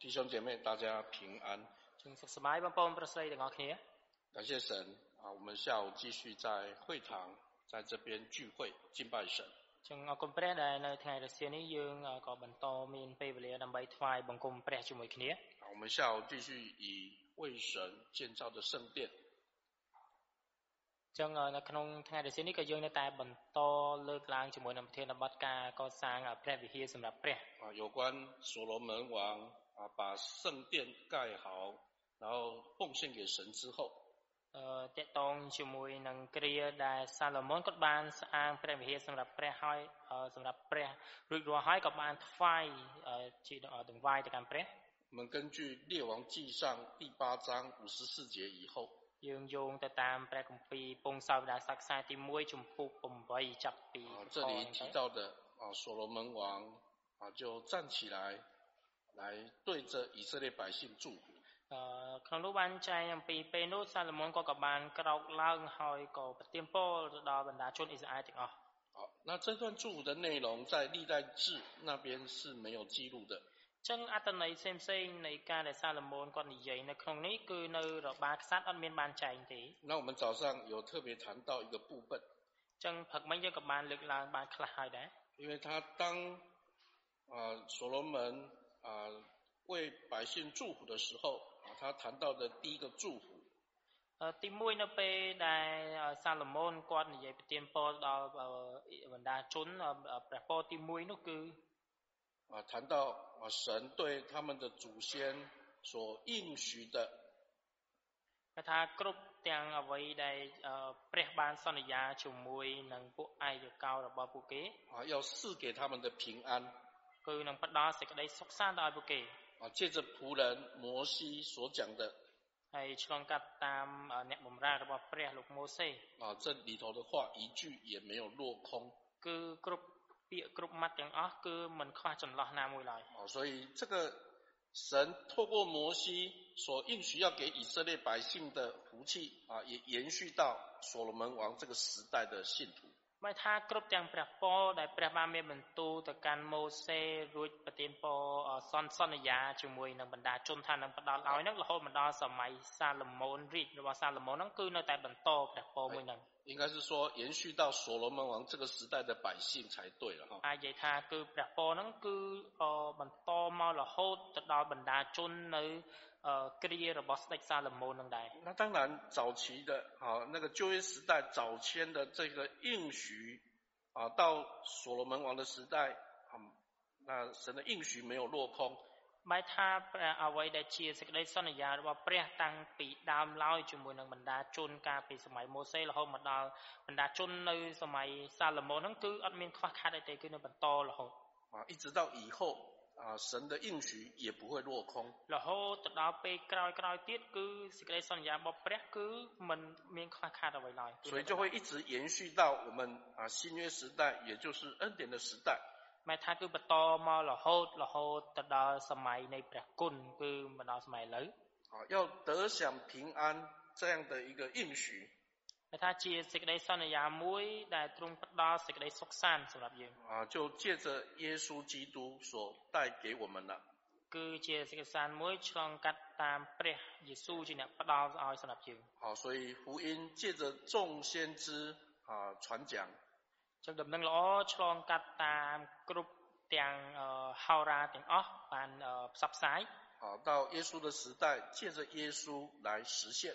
弟兄姐妹，大家平安。感谢神啊！我们下午继续在会堂，在这边聚会敬拜神。我们下午继续以为神建造的圣殿。ចឹងនៅក្នុងថ្ងៃរសៀលនេះក៏យើងនៅតែបន្តលើកឡើងជាមួយនឹងប្រធានបទការកសាងព្រះវិហារសម្រាប់ព្រះ有关所罗门王 啊把圣殿盖好然后奉献给神之后អឺតកតងជាមួយនឹងគ្រាដែលសាឡូមោនគាត់បានស្អាងព្រះវិហារសម្រាប់ព្រះហើយសម្រាប់ព្រះរួចរាល់ហើយក៏បានថ្វាយជាដង្វាយទៅកាន់ព្រះ我们根据列王纪上第八章五十四节以后យើងយោងទៅតាមព្រះគម្ពីរពងសាវតារសាខ្សែទី1ចំពុក8ចាប់ពី这里提到的啊所罗门王啊就站起来 来对着以色列百姓祝福អឺក្នុងនោះបានចែងអំពីពេលនោះសាឡូមោនក៏ក៏បានក្រោកឡើងហើយក៏ប្រទានពរទៅដល់បណ្ដាជនអ៊ីស្រាអែលទាំងអស់好那这段祝福的内容在历代志那边是没有记录的ចឹងអត្តន័យផ្សេងផ្សេងនៃការដែលសាឡូមោនគាត់និយាយនៅក្នុងនេះគឺនៅរបាក្សត្រអត់មានបានចែងទេ那我们早上有特别谈到一个部分ចឹងព្រឹកមិញយើងក៏បានលើកឡើងបានខ្លះហើយដែរ因为他当啊所罗门 啊为百姓祝福的时候啊他谈到的第一个祝福ទី1នៅពេលដែលសាឡូមោនគាត់និយាយប្រទានពរដល់បណ្ដាជនព្រះពរទី1នោះគឺ啊，谈到啊，神对他们的祖先所应许的，ថាគ្រប់ទាំងអ្វីដែលព្រះបានសន្យាជាមួយនឹងពួកឯកកោរបស់ពួកគេ啊，要赐给他们的平安， គឺនឹងផ្ដល់សេចក្តីសុខសាន្តដល់ពួកគេ啊，借着仆人摩西所讲的，ហើយឆ្លងកាត់តាមអ្នកបម្រើរបស់ព្រះលោកម៉ូសេ啊，这里头的话一句也没有落空，គឺគ្រប់ពាក្យគ្រប់ម៉ាត់ទាំងអស់គឺមិនខ្វះចន្លោះណាមួយឡើយ哦所以这个神透过摩西所应许要给以色列百姓的福气啊也延续到所罗门王这个时代的信徒 មិនថាគ្រប់ទាំងព្រះពរដែលព្រះបានមានបន្ទូលទៅកាន់ម៉ូសេរួចប្រទានពរសន្សន្យាជាមួយនឹងបណ្ដាជនថានឹងផ្ដល់ឲ្យនឹងរហូតមកដល់សម័យសាឡូមោនរាជរបស់សាឡូមោនហ្នឹងគឺនៅតែបន្តព្រះពរមួយហ្នឹង应该是说延续到所罗门王这个时代的百姓才对了哈。អាចនិយាយថាគឺព្រះពរហ្នឹងគឺបន្តមករហូតទៅដល់បណ្ដាជននៅ 呃那当然早期的啊那个旧约时代早先的这个应许啊到所罗门王的时代啊那神的应许没有落空了啊一直到以后啊神的应许也不会落空រហូតទៅដល់ពេលក្រោយក្រោយទៀតគឺសេចក្តីសន្យារបស់ព្រះគឺមិនមានខ្វះខាតអ្វីឡើយ所以就会一直延续到我们啊新约时代也就是恩典的时代ម៉ែថាគឺបន្តមករហូតរហូតទៅដល់សម័យនៃព្រះគុណគឺមកដល់សម័យឥឡូវ啊要得享平安这样的一个应许 ម៉ែថាជាសេចក្តីសន្យាមួយដែលទ្រង់ផ្ដល់សេចក្តីសុខសាន្តសម្រាប់យើង啊就借着耶稣基督所带给我们了គឺជាសេចក្តីសាន្តមួយឆ្លងកាត់តាមព្រះយេស៊ូវជាអ្នកផ្ដល់ឲ្យសម្រាប់យើង好所以福音借着众先知啊传讲ចឹងដំណឹងល្អឆ្លងកាត់តាមគ្រប់ទាំងហោរាទាំងអស់បានផ្សព្វផ្សាយ好到耶稣的时代借着耶稣来实现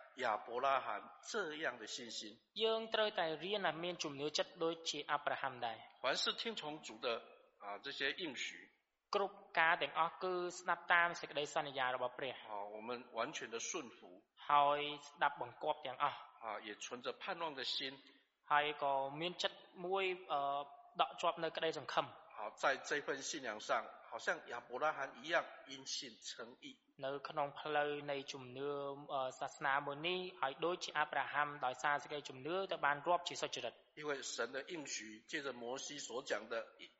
亚伯拉罕这样的信心យើងត្រូវតែរៀនឲ្យមានជំនឿចិត្តដូចជាអាប់រ៉ាហាំដែរ凡是听从主的啊这些应许គ្រប់ការទាំងអស់គឺស្ដាប់តាមសេចក្តីសន្យារបស់ព្រះ好我们完全的顺服ហើយស្ដាប់បង្គាប់ទាំងអស់啊也存着盼望的心ហើយក៏មានចិត្តមួយដកជាប់នៅក្តីសង្ឃឹម好在这份信仰上好像亚伯拉罕一样因信称义 នៅក្នុងផ្លូវនៃជំនឿសាសនាមួយនេះឲ្យដូចជាអាប់រ៉ាហាំដោយសារសេចក្តីជំនឿទៅបានរាប់ជាសុចរិត因为神的应许借着摩西所讲的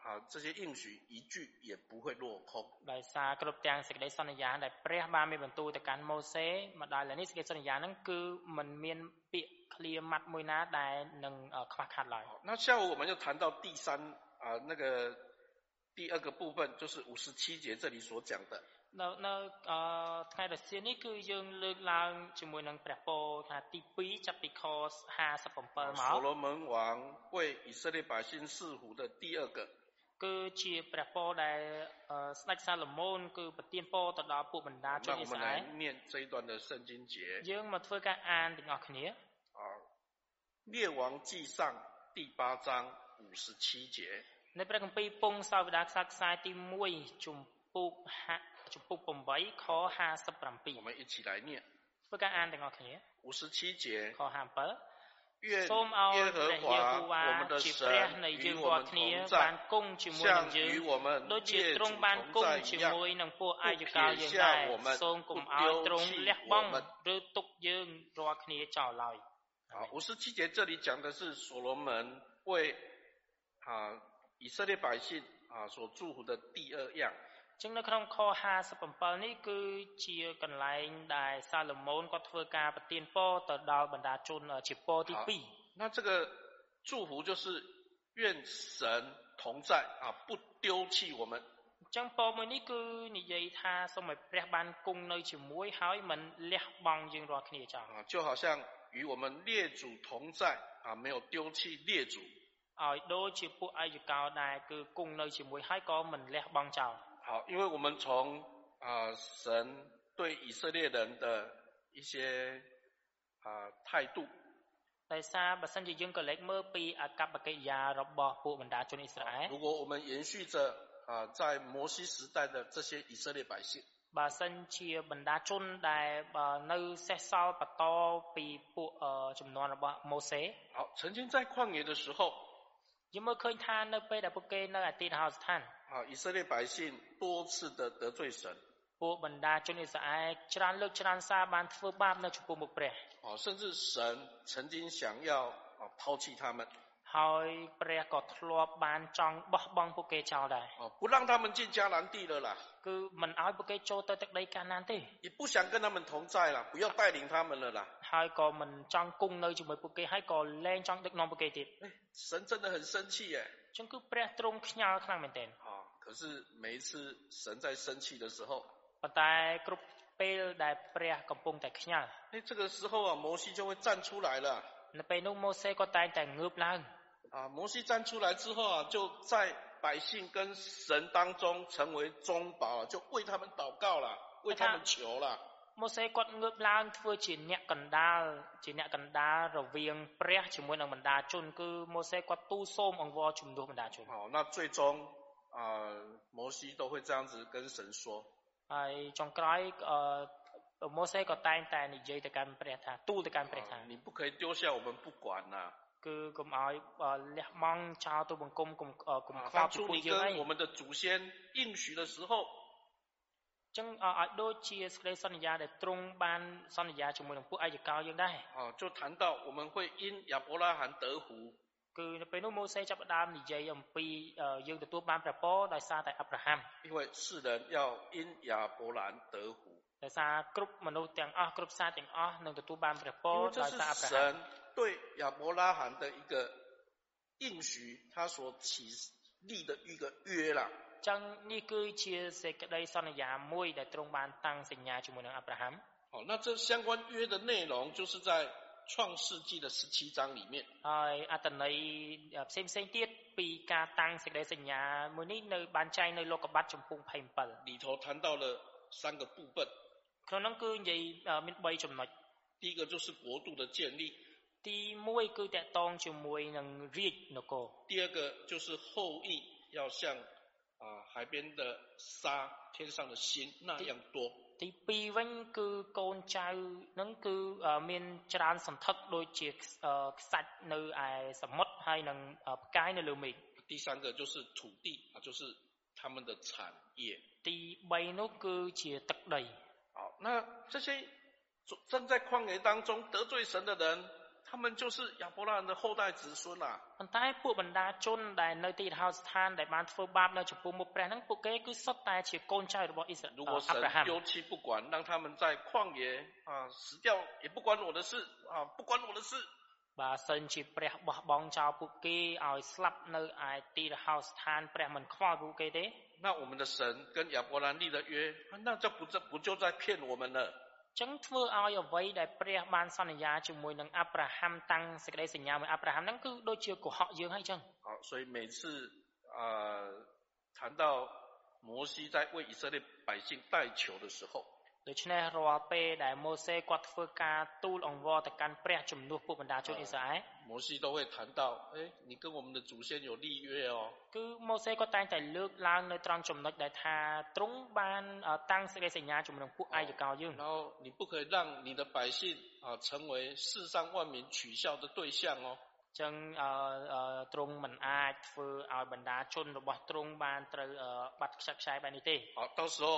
啊这些应许一句也不会落空ដោយសារគ្រប់ទាំងសេចក្តីសន្យាដែលព្រះបានមានបន្ទូលទៅកាន់ម៉ូសេមកដល់នេះសេចក្តីសន្យាហ្នឹងគឺมันមានពាក្យឃ្លាម៉ាត់មួយណាដែលនឹងខ្វះខាតឡើយ那下午我们就谈到第三啊那个第二个部分就是五十七节这里所讲的 នៅនៅថ្ងៃរសៀលនេះគឺយើងលើកឡើងជាមួយនឹងព្រះពរថាទី2ចាប់ពីខ57មក所罗门王为以色列百姓赐福的第二个គឺជាព្រះពរដែលស្ដេចសាឡូមោនគឺប្រទានពរទៅដល់ពួកបណ្ដាជនអ៊ីស្រាអែល念这一段的圣经节យើងមកធ្វើការអានទាំងអស់គ្នា啊列王纪上第八章五十七节នៅព្រះគម្ពីរពងសាវតារខ្សែខ្សែទី1ជំពូក ចំពុក8ខ57我们一起来念ធ្វើការអានទាំងអស់គ្នា57节ខ57愿សូមឲ្យព្រះយេហូវ៉ាជាព្រះនៃយើងរាល់គ្នាបានគង់ជាមួយនឹងយើងដូចជាទ្រង់បានគង់ជាមួយនឹងពួកអាយកោយើងដែរសូមកុំឲ្យទ្រង់លះបង់ឬទុកយើងរាល់គ្នាចោលឡើយ好，五十七节这里讲的是所罗门为啊以色列百姓啊所祝福的第二样。 ចឹងនៅក្នុងខ57នេះគឺជាកន្លែងដែលសាឡូមោនគាត់ធ្វើការប្រទានពរទៅដល់បណ្ដាជនជាពរទី2那这个祝福就是愿神同在啊不丢弃我们ចឹងពរមួយនេះគឺនិយាយថាសូមឲ្យព្រះបានគង់នៅជាមួយហើយមិនលះបង់យើងរាល់គ្នាចោល就好像与我们列祖同在啊没有丢弃列祖ឲ្យដូចជាពួកអាយកោដែរគឺគង់នៅជាមួយហើយក៏មិនលះបង់ចោល 好，因为我们从啊、呃、神对以色列人的一些啊、呃、态度，ដោយសារបើសិនជាយើងក៏លេចមើលពីអកប្បកិរិយារបស់ពួកបណ្ដាជនអ៊ីស្រាអែល如果我们延续着啊、呃、在摩西时代的这些以色列百姓，បើសិនជាបណ្ដាជនដែលនៅសេសសល់បន្តពីពួកចំនួនរបស់ម៉ូសេ好，曾经在旷野的时候。 យើងមើលឃើញថានៅពេលដែលពួកគេនៅអតីតហោស្ថាន啊以色列百姓多次的得罪神ពួកបណ្ដាជនអ៊ីស្រាអែលច្រើនលើកច្រើនសារបានធ្វើបាបនៅចំពោះមុខព្រះ哦甚至神曾经想要啊抛弃他们ហើយព្រះក៏ធ្លាប់បានចង់បោះបង់ពួកគេចោលដែរ哦不让他们进迦南地了啦គឺមិនឲ្យពួកគេចូលទៅទឹកដីកាណានទេ也不想跟他们同在啦不要带领他们了啦ហើយក៏មិនចង់គង់នៅជាមួយពួកគេហើយក៏លែងចង់ដឹកនាំពួកគេទៀត 神真的很生气耶ចឹងគឺព្រះទ្រង់ខ្ញាល់ខ្លាំងមែនទែន啊可是每一次神在生气的时候ប៉ុន្តែគ្រប់ពេលដែលព្រះកំពុងតែខ្ញាល់哎这个时候啊摩西就会站出来了នៅពេលនោះម៉ូសេក៏តែងតែងើបឡើង啊，摩西站出来之后啊，就在百姓跟神当中成为中保，就为他们祷告了，为他们求了。 ម៉ូសេគាត់ងើបឡើងធ្វើជាអ្នកកណ្ដាលជាអ្នកកណ្ដាលរវាងព្រះជាមួយនឹងបណ្ដាជនគឺម៉ូសេគាត់ទូលសូមអង្វរជំនួសបណ្ដាជន好那最终啊、呃、摩西都会这样子跟神说ហើយចុងក្រោយអឺម៉ូសេក៏តែងតែនិយាយទៅកាន់ព្រះថាទូលទៅកាន់ព្រះថា你不可以丢下我们不管呐、啊គឺកុំឲ្យលះបង់ចោលទៅបង្គំកុំកុំខ្វល់ពីពួកយើងឯង我们的祖先应许的时候 ចឹងឲ្យដូចជាសេចក្តីសន្យាដែលទ្រង់បានសន្យាជាមួយនឹងពួកអាយកោយើងដែរ哦就谈到我们会因亚伯拉罕得福គឺនៅពេលនោះម៉ូសេចាប់ផ្ដើមនិយាយអំពីយើងទទួលបានព្រះពរដោយសារតែអាប់រ៉ាហាំ因为世人要因亚伯兰得福ដោយសារគ្រប់មនុស្សទាំងអស់គ្រប់សាសទាំងអស់នឹងទទួលបានព្រះពរដោយសារអាប់រ៉ាហាំ对亚伯拉罕的一个应许，他所起立的一个约啦。 ចឹងនេះគឺជាសេចក្តីសន្យាមួយដែលទ្រង់បានតាំងសញ្ញាជាមួយនឹងអាប់រ៉ាហាំ好，那这相关约的内容就是在创世纪的十七章里面。ហើយអត្ថន័យផ្សេងផ្សេងទៀតពីការតាំងសេចក្តីសញ្ញាមួយនេះនៅបានចែងនៅលោកុបាតចំពុក27里头谈到了三个部分。ក្នុងនោះគឺនិយាយមាន3ចំណុច第一个就是国度的建立。ទី1គឺតកតងជាមួយនឹងរាជនគរ第二个就是后裔要像 啊海边的沙天上的星那样多ទី2វិញគឺកូនចៅនឹងគឺមានច្រើនសន្ធឹកដូចជាខ្សាច់នៅឯសមុទ្រហើយនឹងផ្កាយនៅលើមេឃ第三个就是土地啊就是他们的产业ទី3នោះគឺជាទឹកដី 好，那这些正在旷野当中得罪神的人， 他们就是亚伯拉罕的后代子孙啊。ប៉ុន្តែពួកបណ្ដាជនដែលនៅទីរហោស្ថានដែលបានធ្វើបាបនៅចំពោះមុខព្រះហ្នឹងពួកគេគឺសុទ្ធតែជាកូនចៅរបស់អ៊ីស្រាអែល如果神丢弃不管，让他们在旷野啊死掉，也不关我的事啊，不关我的事。បើសិនជាព្រះបោះបង់ចោលពួកគេឲ្យស្លាប់នៅឯទីរហោស្ថានព្រះមិនខ្វល់ពួកគេទេ那我们的神跟亚伯兰立的约，那这不这不就在骗我们了？ ចឹងធ្វើឲ្យអ្វីដែលព្រះបានសន្យាជាមួយនឹងអាប់រ៉ាហាំតាំងសេចក្តីសញ្ញាមួយអាប់រ៉ាហាំហ្នឹងគឺដូចជាកុហកយើងហើយចឹង好所以每次啊、呃、谈到摩西在为以色列百姓代求的时候 ដូច្នេះរាល់ពេលដែលម៉ូសេគាត់ធ្វើការទូលអង្វរទៅកាន់ព្រះជំនួសពួកបណ្ដាជនអ៊ីស្រាអែល摩西都会谈到哎你跟我们的祖先有立约哦គឺម៉ូសេគាត់តែងតែលើកឡើងនៅត្រង់ចំណុចដែលថាទ្រង់បានតាំងសេចក្តីសញ្ញាជាមួយនឹងពួកអាយកោយើង然后你不可以让你的百姓啊成为世上万民取笑的对象哦ចឹងអឺទ្រង់មិនអាចធ្វើឲ្យបណ្ដាជនរបស់ទ្រង់បានត្រូវបាត់ខ្ចាត់ខ្ចាយបែបនេះទេ好到时候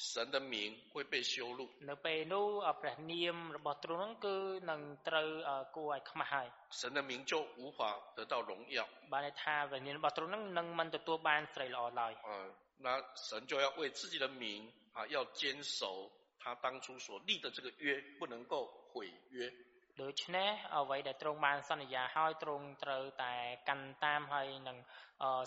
神的名会被羞辱。នៅពេលនោះព្រះនាមរបស់ទ្រង់គឺនឹងត្រូវគួរឲ្យខ្មាស់ហើយ神的名就无法得到荣耀。បានន័យថាព្រះនាមរបស់ទ្រង់នឹងនឹងមិនទទួលបានស្រីល្អឡើយ。啊，那神就要为自己的名啊，要坚守他当初所立的这个约，不能够毁约。 ដូច្នេះអ្វីដែលទ្រង់បានសន្យាឲ្យទ្រង់ត្រូវតែកាន់តាមហើយនឹង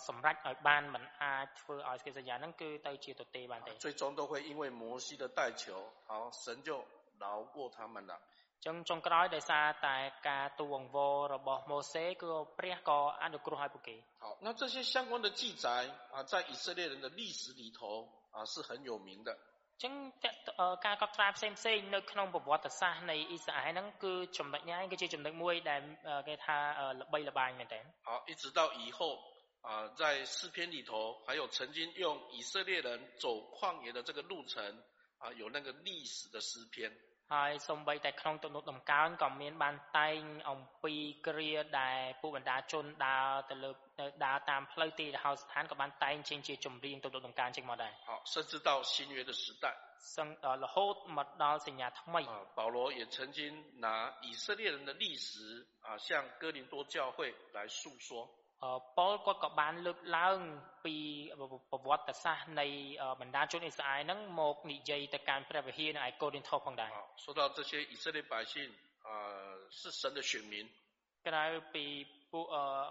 សម្រេចឲ្យបានមិនអាចធ្វើឲ្យសេចក្តីសន្យាហ្នឹងគឺទៅជាទទេបានទេ最终都会因为摩西的代求好神就饶过他们了ចឹងចុងក្រោយដោយសារតែការទូអង្វររបស់ម៉ូសេគឺព្រះក៏អនុគ្រោះឲ្យពួកគេ好那这些相关的记载啊在以色列人的历史里头啊是很有名的 ចឹងការកត់ត្រាផ្សេងផ្សេងនៅក្នុងប្រវត្តិសាស្ត្រនៃអ៊ីស្រាអែលហ្នឹងគឺចំណុចនេះគឺជាចំណុចមួយដែលគេថាល្បីល្បាញមែនទែន好一直到以后啊在诗篇里头还有曾经用以色列人走旷野的这个路程啊有那个历史的诗篇 ហើយសំបីតែក្នុងទំនុកដំកើងក៏មានបានតែងអំពីគ្រាដែលពួកបណ្ដាជនដើរទៅលើដើរតាមផ្លូវទីរហោស្ថានក៏បានតែងចេញជាចម្រៀងទំនុកដំកើងចេញមកដែរ好甚至到新约的时代សឹងរហូតមកដល់សញ្ញាថ្មី保罗也曾经拿以色列人的历史啊向哥林多教会来诉说 ប៉ុលគាត់ក៏បានលើកឡើងពីប្រវត្តិសាស្ត្រនៃបណ្ដាជនអ៊ីស្រាអែលហ្នឹងមកនិយាយទៅកាន់ព្រះវិហារនៅឯកូរិនថូសផងដែរ说到这些以色列百姓啊是神的选民ក្រៅពីពួក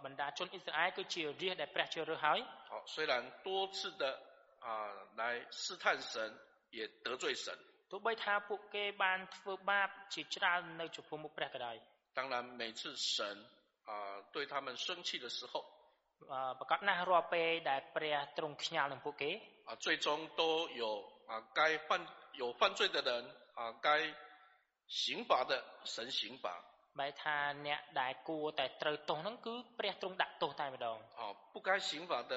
បណ្ដាជនអ៊ីស្រាអែលគឺជារាជដែលព្រះជ្រើសរើសហើយ好虽然多次的啊来试探神也得罪神ទោះបីថាពួកគេបានធ្វើបាបជាច្រើននៅចំពោះមុខព្រះក៏ដោយ当然每次神 啊对他们生气的时候啊最终都有啊该犯有犯罪的人啊该刑罚的神刑罚。 បែថាអ្នកដែលគួរតែត្រូវទោសហ្នឹងគឺព្រះទ្រង់ដាក់ទោសតែម្ដងអ不该刑罚的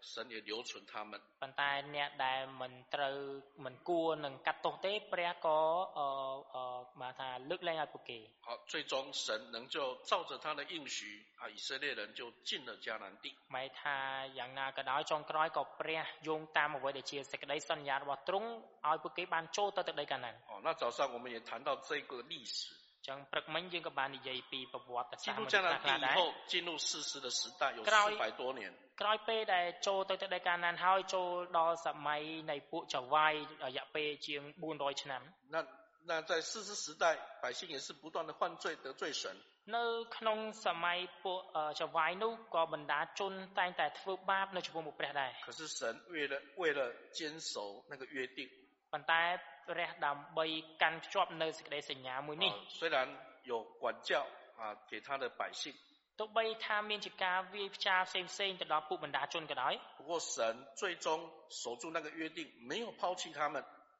神也留存他们ប៉ុន្តែអ្នកដែលមិនត្រូវមិនគួរនឹងកាត់ទោសទេព្រះក៏អឺបានថាលើកលែងឲ្យពួកគេ好最终神能就照着他的应许啊以色列人就进了迦南地បែថាយ៉ាងណាក៏ដោយចុងក្រោយក៏ព្រះយោងតាមអ្វីដែលជាសេចក្តីសន្យារបស់ទ្រង់ឲ្យពួកគេបានចូលទៅទឹកដីកាណានអូ那早上我们也谈到这个历史 ចឹងព្រឹកមិញយើងក៏បាននិយាយពីប្រវត្តិសាស្ត្រមួយខ្លះដែរ进入士师的时代有400多年ក្រោយពេលដែលចូលទៅទឹកដីកាណានហើយចូលដល់សម័យនៃពួកចៅវាយរយៈពេលជាង400ឆ្នាំ那那在士师时代百姓也是不断的犯罪得罪神នៅក្នុងសម័យពួកចៅវាយនោះក៏បណ្ដាជនតែងតែធ្វើបាបនៅចំពោះមុខព្រះដែរ可是神为了为了坚守那个约定ប៉ុន្តែ ព្រះដើម្បីកាន់ភ្ជាប់នៅសេចក្តីសញ្ញាមួយនេះ虽然有管教啊给他的百姓ទោះបីថាមានជាការវាយផ្ចាផ្សេងផ្សេងទៅដល់ពួកបណ្ដាជនក៏ដោយ不过神最终守住那个约定没有抛弃他们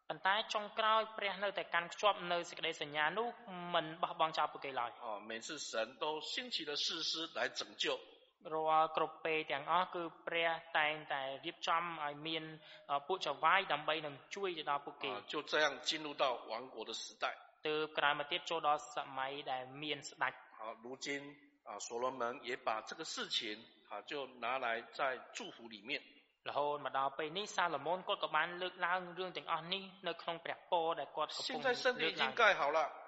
ប៉ុន្តែចុងក្រោយព្រះនៅតែកាន់ភ្ជាប់នៅសេចក្តីសញ្ញានោះមិនបោះបង់ចោលពួកគេឡើយ哦每次神都兴起了士师来拯救 រាល់គ្រប់ពេលទាំងអស់គឺព្រះតែងតែរៀបចំឲ្យមានពួកចៅវាយដើម្បីនឹងជួយទៅដល់ពួកគេ就这样进入到亡国的时代ទើបក្រោយមកទៀតចូលដល់សម័យដែលមានស្ដេច好如今啊所罗门也把这个事情啊就拿来在祝福里面 រហូតមកដល់ពេលនេះសាឡូមោនគាត់ក៏បានលើកឡើងរឿងទាំងអស់នេះនៅក្នុងព្រះពរដែលគាត់កំពុងលើកឡើង好了ឥឡូវនេះ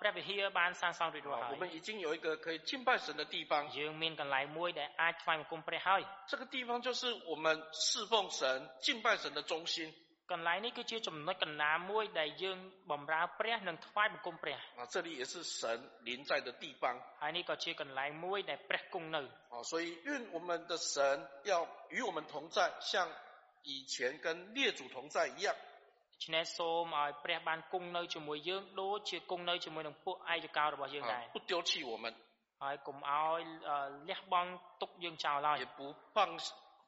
ព្រះវិហារបានសាងសង់រួចរាល់ហើយ我们已经有一个可以敬拜神的地方យើងមានកន្លែងមួយដែលអាចថ្វាយបង្គំព្រះហើយ这个地方就是我们侍奉神敬拜神的中心កន្លែងនេះគឺជាចំណុចកណ្ដាលមួយដែលយើងបម្រើព្រះនិងថ្វាយបង្គំព្រះ啊这里也是神临在的地方ហើយនេះក៏ជាកន្លែងមួយដែលព្រះគង់នៅ啊所以愿我们的神要与我们同在像以前跟列祖同在一样 现在说嘛不要公了怎么样逻辑功能怎么能不挨着高了吧现在不丢弃我们 i'm on 啊 left 来也不放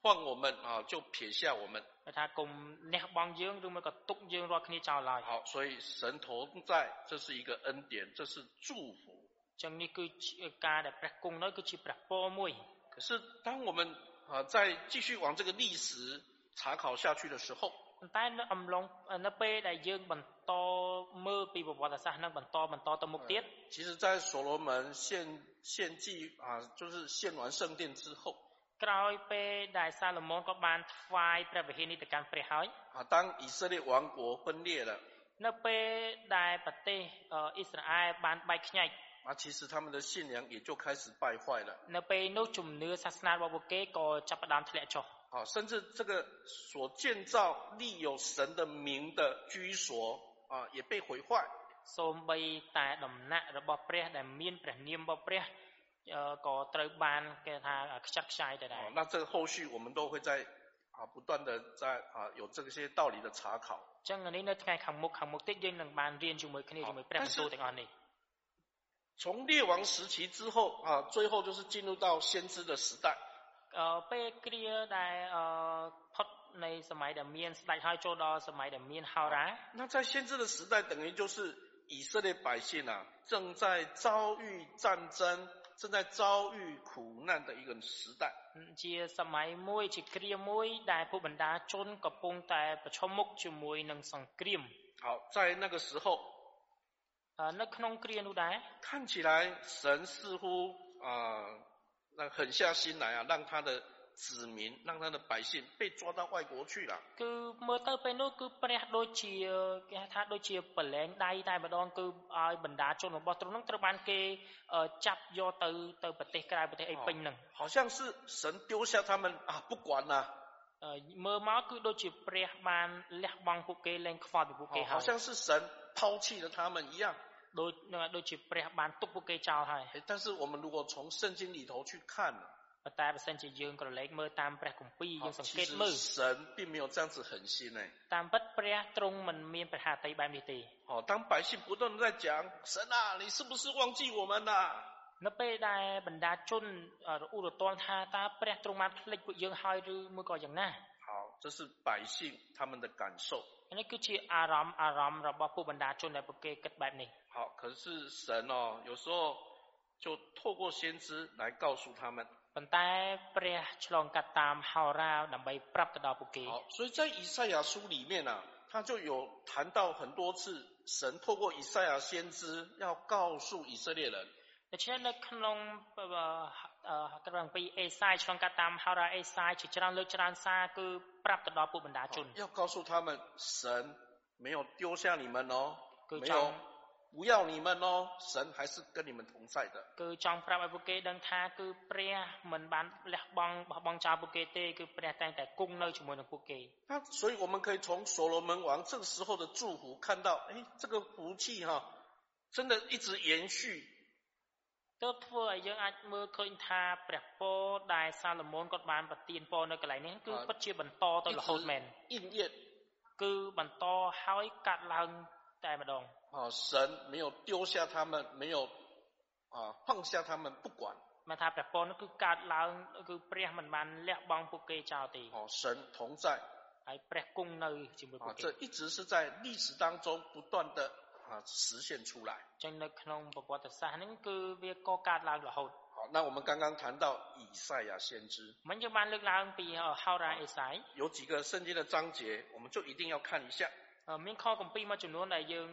放我们啊就撇下我们那他跟 left wang 就个 doing 讲来好所以神同在这是一个恩典这是祝福将你个家的不公那个 gaik 可是当我们啊再继续往这个历史查考下去的时候 តែនៅអំឡុងនៅពេលដែលយើងបន្តមើលពីប្រវត្តិសាស្ត្រនឹងបន្តបន្តទៅមុខទៀត其实在所罗门献献祭啊就是献完圣殿之后ក្រោយពេលដែលសាឡូមោនក៏បានថ្វាយព្រះវិហារនេះទៅកាន់ព្រះហើយ啊当以色列王国分裂了នៅពេលដែលប្រទេសអ៊ីស្រាអែលបានបែកខ្ញែក啊其实他们的信仰也就开始败坏了នៅពេលនោះជំនឿសាសនារបស់ពួកគេក៏ចាប់ផ្ដើមធ្លាក់ចុះ 啊，甚至这个所建造立有神的名的居所啊，也被毁坏。សូម្បីតែដំណាក់របស់ព្រះដែលមានព្រះនាមរបស់ព្រះក៏ត្រូវបានគេថាខ្ចាត់ខ្ចាយទៅដែរ那这个后续我们都会在啊不断的在啊有这些道理的查考。ចឹងនេះនៅថ្ងៃខាងមុខខាងមុខទៀតយើងនឹងបានរៀនជាមួយគ្នាជាមួយព្រះបន្ទូលទាំងអស់នេះ从列王时期之后啊，最后就是进入到先知的时代。 ពេលគ្រាដែលផុតនៃសម័យដែលមានស្ដេចហើយចូលដល់សម័យដែលមានហោរា那在先知的时代等于就是以色列百姓啊正在遭遇战争正在遭遇苦难的一个时代ជាសម័យមួយជាគ្រាមួយដែលពួកបណ្ដាជនកំពុងតែប្រឈមមុខជាមួយនឹងសង្គ្រាម好在那个时候នៅក្នុងគ្រានោះដែរ看起来神似乎啊 那狠下心来啊，让他的子民，让他的百姓被抓到外国去了。គឺមើលទៅពេលនោះគឺព្រះដូចជាគេថាដូចជាប្រឡែងដៃតែម្ដងគឺឲ្យបណ្ដាជនរបស់ទ្រង់នឹងត្រូវបានគេចាប់យកទៅទៅប្រទេសក្រៅប្រទេសអីពេញហ្នឹង好像是神丢下他们啊不管啦មើលមកគឺដូចជាព្រះបានលះបង់ពួកគេលែងខ្វល់ពីពួកគេហើយ好像是神抛弃了他们一样 ដូចដូចជាព្រះបានទុកពួកគេចោលហើយ但是我们如果从圣经里头去看តែបើសិនជាយើងក្រឡេកមើលតាមព្រះគម្ពីរយើងសង្កេតមើល神并没有这样子狠心呢តាមពិតព្រះទ្រង់មិនមានព្រះハតីបែបនេះទេ哦当百姓不断在讲神啊你是不是忘记我们啦នៅពេលដែលបណ្ដាជនរអ៊ូរទាំថាតើព្រះទ្រង់បានភ្លេចពួកយើងហើយឬមួយក៏យ៉ាងណា好这是百姓他们的感受 នេះគឺជាអារម្មណ៍អារម្មណ៍របស់ពួកបណ្ដាជនដែលពួកគេគិតបែបនេះ好，可是神哦，有时候就透过先知来告诉他们。ប៉ុន្តែព្រះឆ្លងកាត់តាមហោរាដើម្បីប្រាប់ទៅដល់ពួកគេ好，所以在以赛亚书里面啊，他就有谈到很多次，神透过以赛亚先知要告诉以色列人。ដូច្នេះនៅក្នុង ក្រឹងពីអេសាយឆ្លងកាត់តាមហោរាអេសាយជាច្រើនលើកច្រើនសារគឺប្រាប់ទៅដល់ពួកបណ្ដាជន要告诉他们神没有丢下你们哦没有不要你们哦，神还是跟你们同在的。គឺចង់ប្រាប់ឲ្យពួកគេដឹងថាគឺព្រះមិនបានលះបង់បោះបង់ចោលពួកគេទេគឺព្រះតែងតែគង់នៅជាមួយនឹងពួកគេ那所以我们可以从所罗门王这个时候的祝福看到，哎，这个福气哈，真的一直延续。 ទើបធ្វើឲ្យយើងអាចមើលឃើញថាព្រះពរដែលសាឡូមោនគាត់បានប្រទានពរនៅកន្លែងនេះគឺពិតជាបន្តទៅរហូតមែន应验គឺបន្តហើយកាត់ឡើងតែម្ដង啊，神没有丢下他们，没有啊放下他们不管。មកថាព្រះពរនោះគឺកើតឡើងគឺព្រះមិនបានលះបង់ពួកគេចោលទេ哦，神同在。ហើយព្រះគង់នៅជាមួយពួកគេ这一直是在历史当中不断的 啊实现出来。ចឹងនៅក្នុងប្រវត្តិសាស្ត្រហ្នឹងគឺវាក៏កើតឡើងរហូត。好，那我们刚刚谈到以赛亚先知。មិញយើងបានលើកឡើងពីហោរាអេសាយ。有几个圣经的章节，我们就一定要看一下。មានខគម្ពីរមួយចំនួនដែលយើង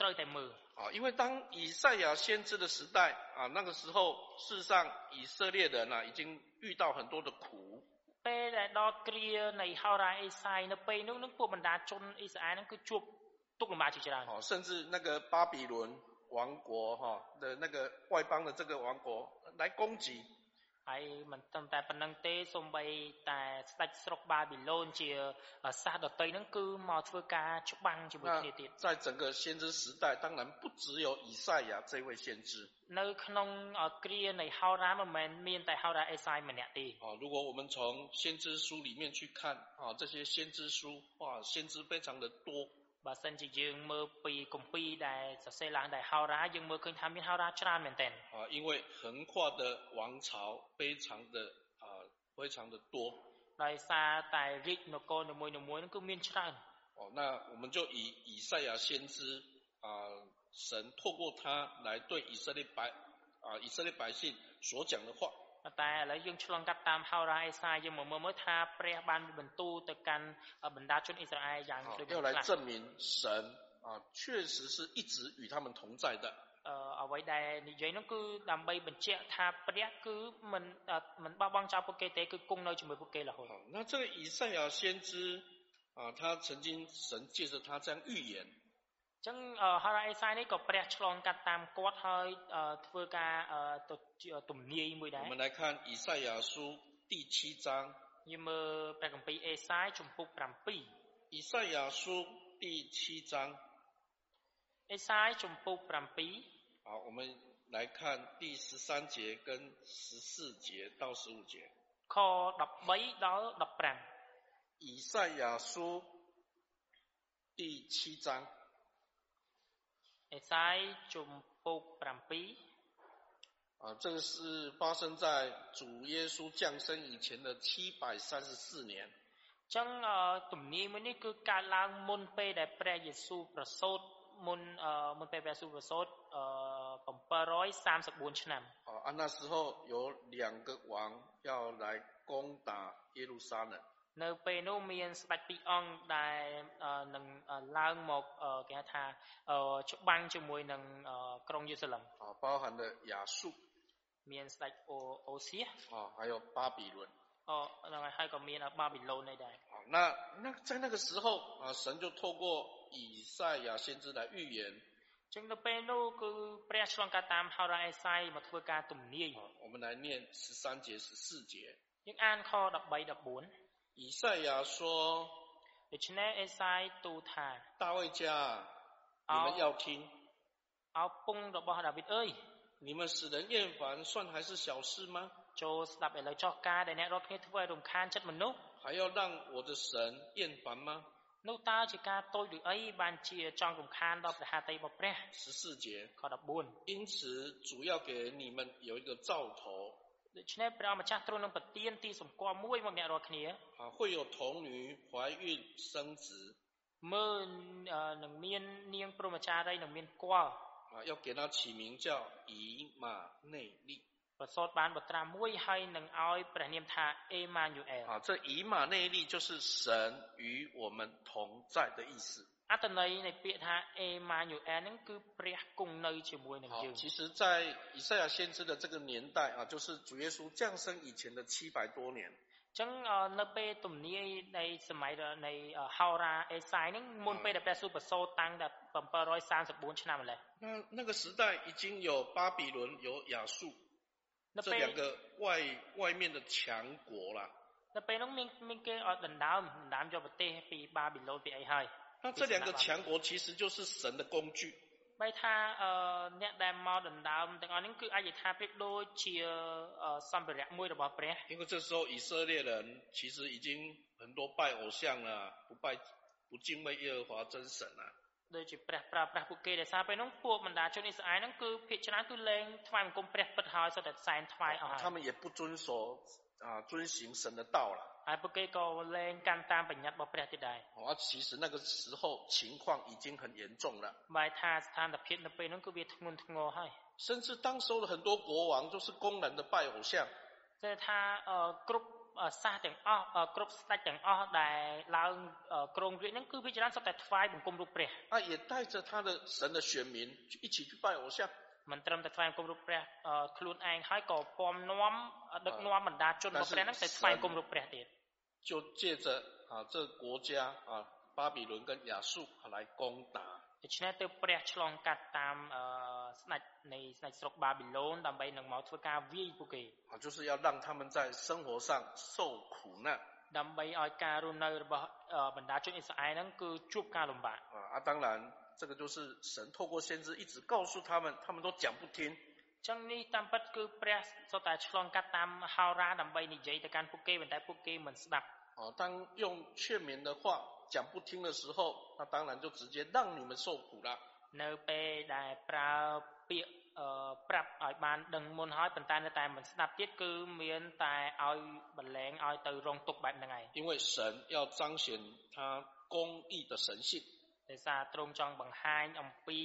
ត្រូវតែមើល啊，因为当以赛亚先知的时代啊，那个时候事实上以色列人啊已经遇到很多的苦 ពេលដែលដល់គ្រានៃហោរាអេសាយនៅពេលនោះនឹងពួកបណ្ដាជនអ៊ីស្រាអែលនឹងគឺជួប ទុក្ខលំបាកជាច្រើន哦甚至那个巴比伦王国哈的那个外邦的这个王国来攻击ហើយមិនត្រឹមតែប៉ុណ្្នឹងទេសូម្បីតែស្ដេចស្រុកបាប៊ីឡូនជាសាសដតីហ្នឹងគឺមកធ្វើការច្បាំងជាមួយគ្នាទៀត在整个先知时代当然不只有以赛亚这位先知នៅក្នុងគ្រានៃហោរាមិនមែនមានតែហោរាអេសាយម្នាក់ទេ哦如果我们从先知书里面去看啊这些先知书哇先知非常的多 បើសិនជាយើងមើលពីគម្ពីរដែលសរសេរឡើងដោយហោរាយើងមើលឃើញថាមានហោរាច្រើនមែនទែន啊因为横跨的王朝非常的啊非常的多ដោយសារតែរាជនគរនីមួយៗនោះគឺមានច្រើន哦那我们就以以赛亚先知啊神透过他来对以色列百啊以色列百姓所讲的话 តែឥឡូវយើងឆ្លងកាត់តាមហោរាអេសាយើងមកមើលមើលថាព្រះបានបន្ទូលទៅកាន់បណ្ដាជនអ៊ីស្រាអែលយ៉ាងដូច要来证明神啊确实是一直与他们同在的អឺអ្វីដែលនិយាយនោះគឺដើម្បីបញ្ជាក់ថាព្រះគឺមិនមិនបោះបង់ចោលពួកគេទេគឺគង់នៅជាមួយពួកគេរហូត那这个以赛亚先知啊他曾经神借着他这样预言 ចឹងហរ៉ាអេសាយនេះក៏ព្រះឆ្លងកាត់តាមគាត់ហើយធ្វើការទំនាយមួយដែរ我们来看以赛亚书第七章យើងមើលព្រះគម្ពីរអេសាយជំពូក7以赛亚书第七章អេសាយជំពូក7好我们来看第十三节跟十四节到十五节ខ13ដល់15以赛亚书第七章 អេសាយជំពូក7啊，这个是发生在主耶稣降生以前的七百三十四年。ចឹងទំនាយមួយនេះគឺកើតឡើងមុនពេលដែលព្រះយេស៊ូវប្រសូតមុនមុនពេលព្រះយេស៊ូវប្រសូត734ឆ្នាំ哦啊那时候有两个王要来攻打耶路撒冷 នៅពេលនោះមានស្ដេចពីរអង្គដែលនឹងឡើងមកគេហៅថាច្បាំងជាមួយនឹងក្រុងយេរូសាឡិម包含了亚述មានស្ដេចអូអូសៀ哦还有巴比伦哦ហ្នឹងហើយក៏មានបាប៊ីឡូននេះដែរ那那在那个时候啊神就透过以赛亚先知来预言ចឹងនៅពេលនោះគឺព្រះឆ្លងកាត់តាមហោរ៉ាអេសាយមកធ្វើការទំនាយ我们来念十三节十四节យើងអានខ13 14 以赛亚说：“大卫家，你们要听。你们使人厌烦，算还是小事吗？还要让我的神厌烦吗？”十四节，因此主要给你们有一个兆头。 ដូច្នេះព្រះម្ចាស់ទ្រង់នឹងប្រទានទីសម្គាល់មួយមកអ្នករាល់គ្នា会有童女怀孕生子មើលនឹងមាននាងព្រហ្មចារីនឹងមានគល់要给他起名叫以马内利 ប្រសូតបានបុត្រាមួយហើយនឹងឲ្យព្រះនាមថាអេម៉ានូអែល啊这以马内利就是神与我们同在的意思អត្ថន័យនៃពាក្យថាអេម៉ានូអែលហ្នឹងគឺព្រះគង់នៅជាមួយនឹងយើង其实在以赛亚先知的这个年代啊就是主耶稣降生以前的七百多年ចឹងនៅពេលទំនាយនៃសម័យនៃហោរាអេសាយហ្នឹងមុនពេលដែលព្រះស៊ូប្រសូតតាំងតែ734ឆ្នាំម្លេះ那那个时代已经有巴比伦有亚述 这两个外外面的强国啦。那，这两个强国其实就是神的工具。因为这时候以色列人其实已经很多拜偶像了不拜不敬畏耶和华真神了ដូចជាព្រះប្រើប្រាស់ពួកគេដែលសារពេលនោះពួកបណ្ដាជនអ៊ីស្រាអែលហ្នឹងគឺភាគច្រើនគឺលែងថ្វាយបង្គំព្រះពិតហើយសុទ្ធតែសែនថ្វាយអស់ហើយ他们也不遵守啊遵行神的道了。ហើយពួកគេក៏លែងកាន់តាមបញ្ញត្តិរបស់ព្រះទៀតដែរអត់其实那个时候情况已经很严重了បែរថាស្ថានភាពនៅពេលនោះគឺវាធ្ងន់ធ្ងរហើយ甚至当时的很多国王都是公然的拜偶像តែថាគ្រប់ សាសទាំងអស់គ្រប់ស្ដេចទាំងអស់ដែលឡើងក្រុងរាជហ្នឹងគឺវាច្រើនសុទ្ធតែថ្វាយបង្គំរូបព្រះ啊也带着他的神的选民一起去拜偶像 មិនត្រឹមតែថ្វាយបង្គំរូបព្រះខ្លួនឯងហើយក៏ពំនាំដឹកនាំបណ្ដាជនរបស់ព្រះហ្នឹងទៅថ្វាយបង្គំរូបព្រះទៀត就借着啊这个国家啊巴比伦跟亚述来攻打ដូច្នេះទើបព្រះឆ្លងកាត់តាម ស្ដេចនៃស្ដេចស្រុកបាប៊ីឡូនដើម្បីនឹងមកធ្វើការវាយពួកគេ就是要让他们在生活上受苦难ដើម្បីឲ្យការរស់នៅរបស់បណ្ដាជនអ៊ីស្រាអែលហ្នឹងគឺជួបការលំបាក啊当然这个就是神透过先知一直告诉他们他们都讲不听ចឹងនេះតាមពិតគឺព្រះសុទ្ធតែឆ្លងកាត់តាមហោរាដើម្បីនិយាយទៅកាន់ពួកគេប៉ុន្តែពួកគេមិនស្ដាប់哦当用劝勉的话讲不听的时候，那当然就直接让你们受苦了。 នៅពេលដែលប្រើពាក្យអឺប្រាប់ឲ្យបានដឹងមុនហើយប៉ុន្តែនៅតែមិនស្ដាប់ទៀតគឺមានតែឲ្យបលែងឲ្យទៅរងទុក្ខបែបហ្នឹងឯង因为神要彰显他公义的神性ដោយសារទ្រង់ចង់បង្ហាញអំពី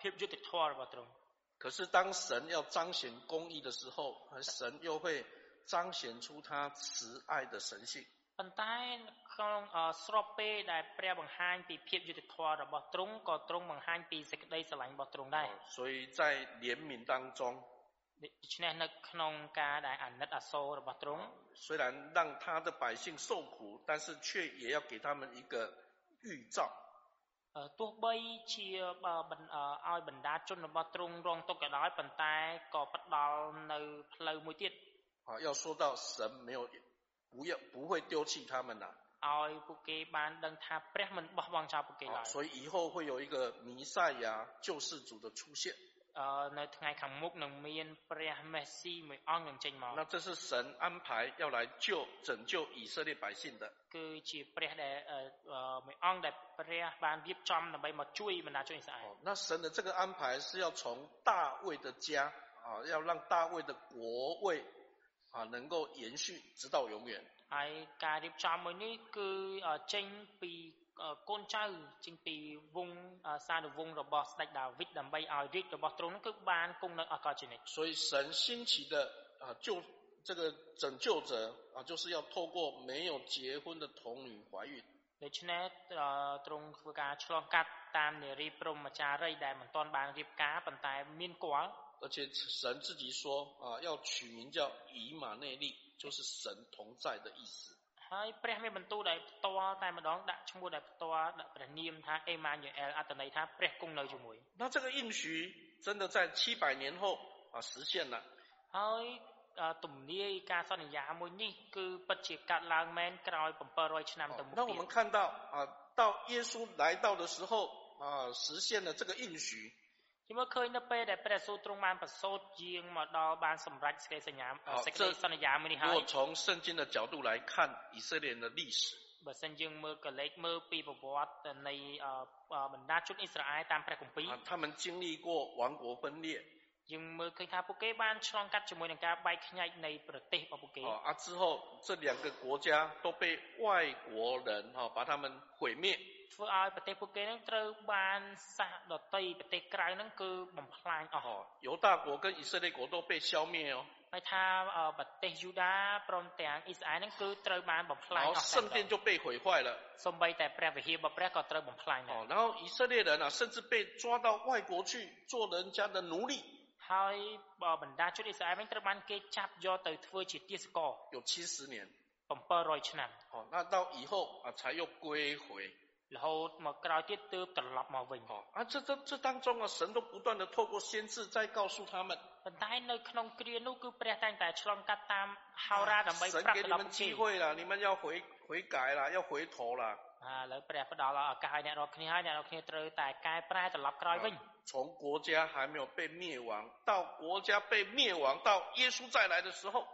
ភាពយុត្តិធម៌របស់ទ្រង់可是当神要彰显公义的时候神又会彰显出他慈爱的神性 ប៉ុន្តែក្នុងស្របពេលដែលព្រះបង្ហាញពីភាពយុត្តិធម៌របស់ទ្រង់ក៏ទ្រង់បង្ហាញពីសេចក្តីស្រឡាញ់របស់ទ្រង់ដែរ所以在怜悯当中ដូច្នេះនៅក្នុងការដែលអាណិតអាសូររបស់ទ្រង់虽然让他的百姓受苦但是却也要给他们一个预兆ទោះបីជាឲ្យបណ្ដាជនរបស់ទ្រង់រងទុក្ខក៏ដោយប៉ុន្តែក៏ផ្ដល់នៅផ្លូវមួយទៀត要说到神没有 不要不会丢弃他们啦。ឲ្យពួកគេបានដឹងថាព្រះមិនបោះបង់ចោលពួកគេឡើយ所以以后会有一个弥赛亚救世主的出现អឺនៅថ្ងៃខាងមុខនឹងមានព្រះមេស៊ីមួយអង្គនឹងចេញមក那这是神安排要来救拯救以色列百姓的គឺជាព្រះដែលមួយអង្គដែលព្រះបានរៀបចំដើម្បីមកជួយបណ្ដាជនអ៊ីស្រាអែល那神的这个安排是要从大卫的家啊要让大卫的国位 啊，能够延续直到永远。ហើយការរៀបចំមួយនេះគឺចេញពីកូនចៅចេញពីវងសានុវង្សរបស់ស្ដេចដាវីតដើម្បីឲ្យរាជរបស់ទ្រង់នោះគឺបានគង់នៅអកលជានិច្ច所以神兴起的啊救这个拯救者啊就是要透过没有结婚的童女怀孕ដូច្នេះទ្រង់ធ្វើការឆ្លងកាត់តាមនារីព្រហ្មចារីដែលមិនទាន់បានរៀបការប៉ុន្តែមានគល់ 而且神自己说啊，要取名叫以马内利，就是神同在的意思。ហើយព្រះមានបន្ទូលដែលផ្ទាល់តែម្ដងដាក់ឈ្មោះដែលផ្ទាល់ដាក់ព្រះនាមថាអេម៉ាញូអែលអត្ថន័យថាព្រះគង់នៅជាមួយ那这个应许真的在七百年后啊实现了。ហើយទំនាយការសន្យាមួយនេះគឺពិតជាកាត់ឡើងមែនក្រោយ700ឆ្នាំទៅមុខ那我们看到啊，到耶稣来到的时候啊，实现了这个应许。 ជាមើលឃើញនៅពេលដែលព្រះសូរទ្រង់បានប្រសូតយាងមកដល់បានសម្រេចសេចក្តីសញ្ញាសេចក្តីសន្យាមួយនេះហើយ如果从圣经的角度来看以色列人的历史បើសិនយើងមើលកលេចមើលពីប្រវត្តិនៃបណ្ដាជនអ៊ីស្រាអែលតាមព្រះគម្ពីរ他们经历过王国分裂យើងមើលឃើញថាពួកគេបានឆ្លងកាត់ជាមួយនឹងការបែកខ្ញែកនៃប្រទេសរបស់ពួកគេ啊之后这两个国家都被外国人哈把他们毁灭 ធ្វើឲ្យប្រទេសពួកគេនឹងត្រូវបានសាសដតីប្រទេសក្រៅនឹងគឺបំផ្លាញអស់犹大国跟以色列国都被消灭哦ហើយថាប្រទេសយូដាព្រមទាំងអ៊ីស្រាអែលនឹងគឺត្រូវបានបំផ្លាញអស់圣殿就被毁坏了សំបីតែព្រះវិហាររបស់ព្រះក៏ត្រូវបំផ្លាញដែរ然后以色列人啊甚至被抓到外国去做人家的奴隶ហើយបណ្ដាជនអ៊ីស្រាអែលវិញត្រូវបានគេចាប់យកទៅធ្វើជាទាសករ有70年700ឆ្នាំ哦那到以后啊才又归回 រហូតមកក្រោយទៀតទើបត្រឡប់មកវិញ啊这这这当中啊神都不断的透过先知在告诉他们ប៉ុន្តែនៅក្នុងគ្រានោះគឺព្រះតែងតែឆ្លងកាត់តាមហោរាដើម្បីប្រាប់ដល់ពួកគេ机会啦你们要回回改啦要回头啦ឥឡូវព្រះផ្ដល់ឱកាសឲ្យអ្នករាល់គ្នាហើយអ្នករាល់គ្នាត្រូវតែកែប្រែត្រឡប់ក្រោយវិញ从国家还没有被灭亡到国家被灭亡到耶稣再来的时候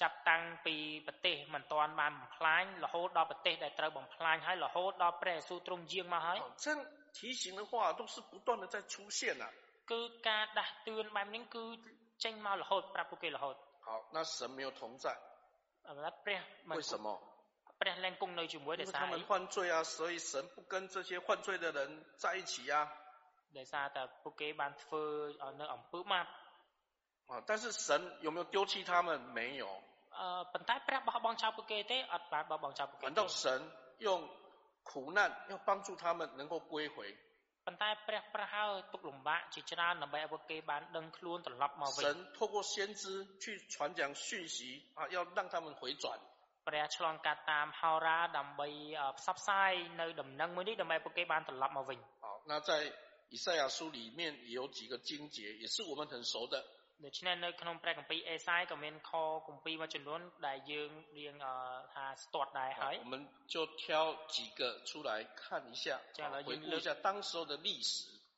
ចាប់តាំងពីប្រទេសមិនទាន់បានបំផ្លាញរហូតដល់ប្រទេសដែលត្រូវបំផ្លាញហើយរហូតដល់ព្រះយេស៊ូវទ្រង់យាងមកហើយ这样提醒的话都是不断的在出现啊គឺការដាស់តឿនបែបនេះគឺចេញមករហូតប្រាប់ពួកគេរហូត好那神没有同在ព្រះ为什么ព្រះលែងគង់នៅជាមួយដោយសារ他们犯罪啊所以神不跟这些犯罪的人在一起啊ដោយសារតែពួកគេបានធ្វើនៅអំពើបាប 啊！但是神有没有丢弃他们？没有。呃，本来ព្រះបោះបង់ចោលពួកគេទេអត់បោះបង់ចោលពួកគេ反倒神用苦难要帮助他们能够归回 ប៉ុន្តែព្រះប្រហៅទុកលំបាកជាច្រើនដើម្បីឲ្យពួកគេបានដឹងខ្លួនត្រឡប់មកវិញ神透过先知去传讲讯息啊要让他们回转ព្រះឆ្លងកាត់តាមហោរាដើម្បីផ្សព្វផ្សាយនៅដំណឹងមួយនេះដើម្បីពួកគេបានត្រឡប់មកវិញ好那在以赛亚书里面也有几个经节也是我们很熟的 ដូច្នេះនៅក្នុងព្រះគម្ពីរអេសាយក៏មានខគម្ពីរមួយចំនួនដែលយើងរៀងថាស្ទាត់ដែរហើយ我们就挑几个出来看一下回顾一下当时候的历史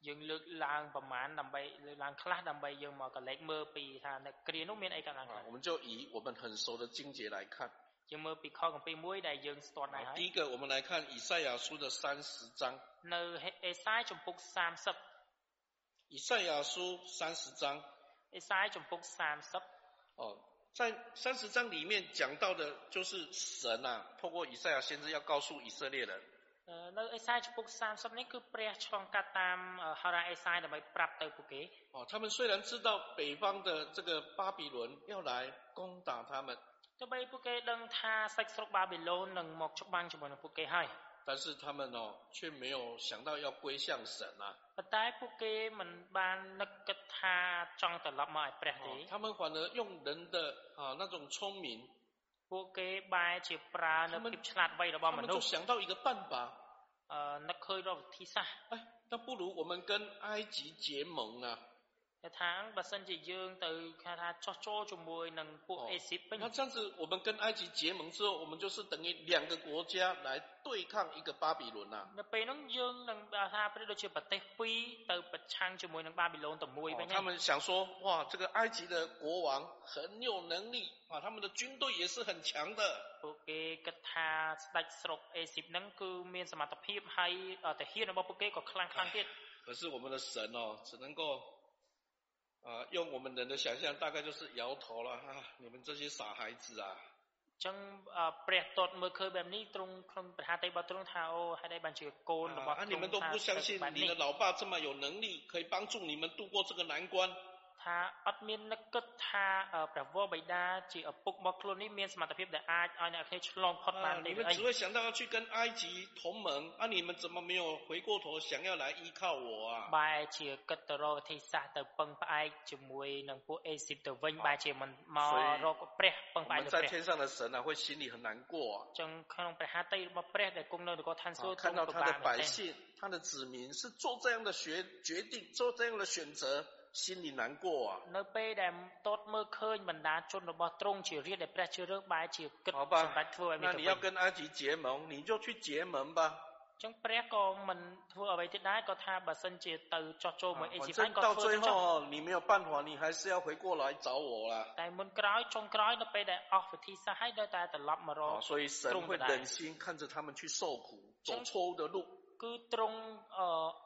យើងលើកឡើងប្រមាណដើម្បីលើកឡើងខ្លះដើម្បីយើងមកកលេចមើលពីថានៅគ្រានោះមានអីកើតឡើងខ្លះ我们就以我们很熟的经节来看យើងមើលពីខគម្ពីរមួយដែលយើងស្ទាត់ដែរហើយ第一个我们来看以赛亚书的30章នៅអេសាយចំពុក30以赛亚书30章 អេសាយចំពុក30哦，在三十章里面讲到的，就是神啊，透过以赛亚先知要告诉以色列人。នៅអេសាយចំពុក30នេះគឺព្រះឆ្លងកាត់តាមហោរាអេសាយដើម្បីប្រាប់ទៅពួកគេ哦，他们虽然知道北方的这个巴比伦要来攻打他们，ទោះបីពួកគេដឹងថាសាច់ស្រុកបាប៊ីឡូននឹងមកច្បាំងជាមួយនឹងពួកគេហើយ 但是他们哦，却没有想到要归向神啊。他们反而用人的啊那种聪明，他们他们就想到一个办法。呃，那可以让提哎，那不如我们跟埃及结盟啊。那这样子，我们跟埃及结盟之后，我们就是等于两个国家来对抗一个巴比伦呐。那不能用能巴哈，不就去不得飞，到不昌就没能巴比伦，到没。哦，他们想说，哇，这个埃及的国王很有能力啊，他们的军队也是很强的。不给给他来死了，埃及能够面子嘛？他偏害啊，他黑人我不给个看看见。可是我们的神哦，只能够。啊，用我们人的想象，大概就是摇头了啊！你们这些傻孩子啊！ចឹងព្រះទតមើលឃើញបែបនេះទ្រង់ក្នុងប្រហាតីរបស់ទ្រង់ថាអូហេតុអីបានជាកូនរបស់ទ្រង់ថា你们都不相信你的老爸这么有能力，可以帮助你们度过这个难关。 ថាអត់មាននឹកគិតថាព្រះវរបិតាជាឪពុករបស់ខ្លួននេះមានសមត្ថភាពដែលអាចឲ្យអ្នកគ្នាឆ្លងផុតបានទេ你们只会想到要去跟埃及同盟啊你们怎么没有回过头想要来依靠我啊បែរជាគិតទៅរកវិធីសាស្ត្រទៅពឹងផ្អែកជាមួយនឹងពួកអេស៊ីបទៅវិញបែរជាមិនមករកព្រះពឹងផ្អែកលើព្រះ在天上的神啊会心里很难过ចឹងក្នុងព្រះហត្ថីរបស់ព្រះដែលគង់នៅនគរឋានសួគ៌看到他的百姓他的子民是做这样的决决定做这样的选择 心里难过啊នៅពេលដែលតតមើលឃើញបណ្ដាជនរបស់ទ្រង់ជារាជដែលព្រះជ្រើសរើសបែរជាគិតសម្រាប់ធ្វើឲ្យមាន你要跟埃及结盟你就去结盟吧ចឹងព្រះក៏មិនធ្វើអ្វីទៀតដែរក៏ថាបើសិនជាទៅចោះចូលមួយអេស៊ីបក៏ធ្វើទៅចុះ你没有办法你还是要回过来找我啦តែមុនក្រោយចុងក្រោយនៅពេលដែលអស់វិធីសាស្ត្រហើយនៅតែត្រឡប់មករក所以神会忍心看着他们去受苦走错误的路គឺទ្រង់អ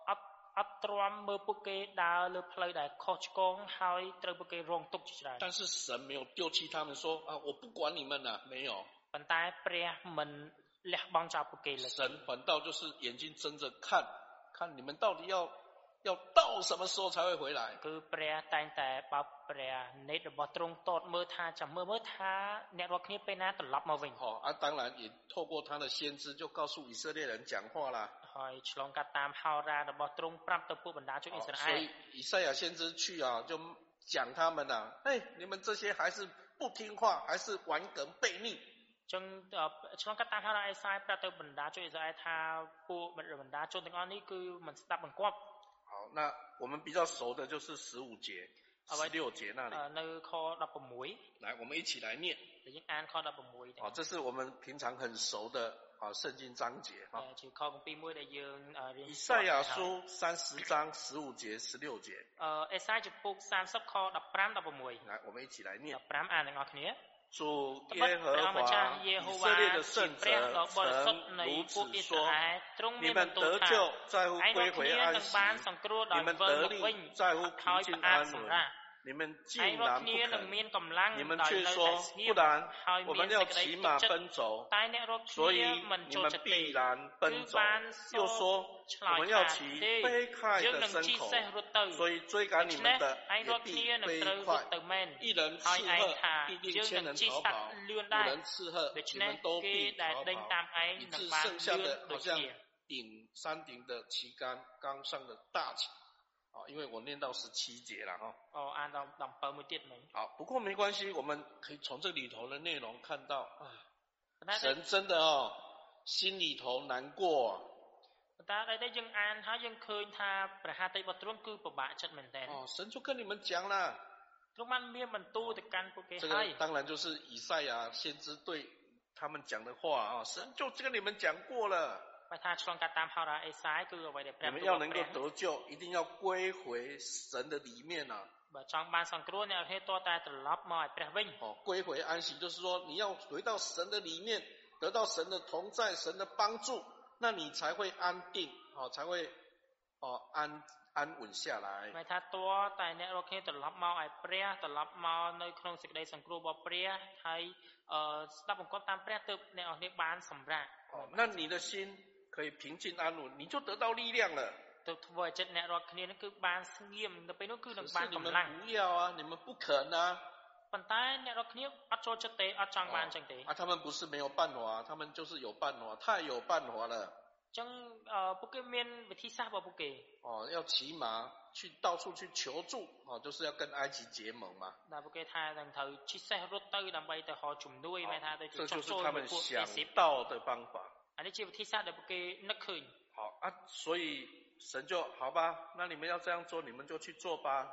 អត់ អត់ទ្រាំមើលពួកគេដើរលើផ្លូវដែលខុសឆ្គងហើយត្រូវពួកគេរងទុក្ខជាច្រើន但是神没有丢弃他们说啊我不管你们了没有ប៉ុន្តែព្រះមិនលះបង់ចោលពួកគេលើ神反倒就是眼睛睁着看看你们到底要要到什么时候才会回来គឺព្រះតែងតែបើព្រះនេតរបស់ទ្រង់តតមើលថាចាំមើលមើលថាអ្នករាល់គ្នាពេលណាត្រឡប់មកវិញហ៎啊当然也透过他的先知就告诉以色列人讲话啦 ហើយឆ្លងកាត់តាមហោរារបស់ទ្រង់ប្រាប់ទៅពួកបណ្ដាជនអ៊ីស្រាអែល所以以赛亚先知去啊就讲他们啊哎你们这些还是不听话还是顽梗悖逆ចឹងឆ្លងកាត់តាមហោរាអេសាយប្រាប់ទៅបណ្ដាជនអ៊ីស្រាអែលថាពួកបណ្ដាជនទាំងអស់នេះគឺមិនស្ដាប់បង្គាប់好，那我们比较熟的就是十五节、十六节那里。នៅខ16来，我们一起来念。យើងអានខ16好，这是我们平常很熟的 好，圣经章节哈。以赛亚书三十章十五节、十六节。来，我们一起来念。主耶和华以色列的圣者曾如此说：你们得救在乎归回安息，你们得力在乎平静安稳。你们既然不肯，你们却说不然，我们要骑马奔走，所以你们必然奔走。又说我们要骑飞快的牲口，所以追赶你们的也必飞快。一人刺客，必定千人逃跑；五人刺客，你们都必逃跑。以致剩下的好像顶山顶的旗杆，刚上的大旗。啊，因为我念到十七节了哈。哦，按照当本目点名。好，不过没关系，我们可以从这里头的内容看到啊，神真的哦，心里头难过、啊。哦，神就跟你们讲了。这个当然就是以赛亚先知对他们讲的话啊，神就跟你们讲过了。你们要能够得救，一定要归回神的里面啊。把装扮上过呢，很多在的老毛也不问。哦，归回安息，就是说你要回到神的里面，得到神的同在、神的帮助，那你才会安定，哦，才会哦安安稳下来。ไม่ถ้าตัวตายเนี่ยเราแค่ตัวรับมาไอ้เปรี้ยตัวรับมาในครองสิ่งใดสังกูบอเปรี้ยให้เอ่อรับองค์ตามเปรี้ยตึบเนี่ยเอาเนี่ยบานสำราญ。哦，那你的心。可以平静安稳，你就得到力量了。ទៅធ្វើឲ្យចិត្តអ្នករកគ្នានឹងគឺបានស្ងៀមទៅពេលនោះគឺនឹងបានកម្លាំង不要啊你们不肯啊ប៉ុន្តែអ្នករកគ្នាអត់ចូលចិត្តទេអត់ចង់បានចឹងទេ啊他们不是没有办法他们就是有办法太有办法了ចឹងអឺពួកគេមានវិធីសាស្ត្ររបស់ពួកគេ哦要骑马去到处去求助哦就是要跟埃及结盟嘛ដែលពួកគេថានឹងត្រូវជិះសេះរត់ទៅដើម្បីទៅហៅជំនួយមិនថាទៅចុះចូលមួយពួកគេ想到的方法 好啊所以神就好吧那你们要这样做你们就去做吧。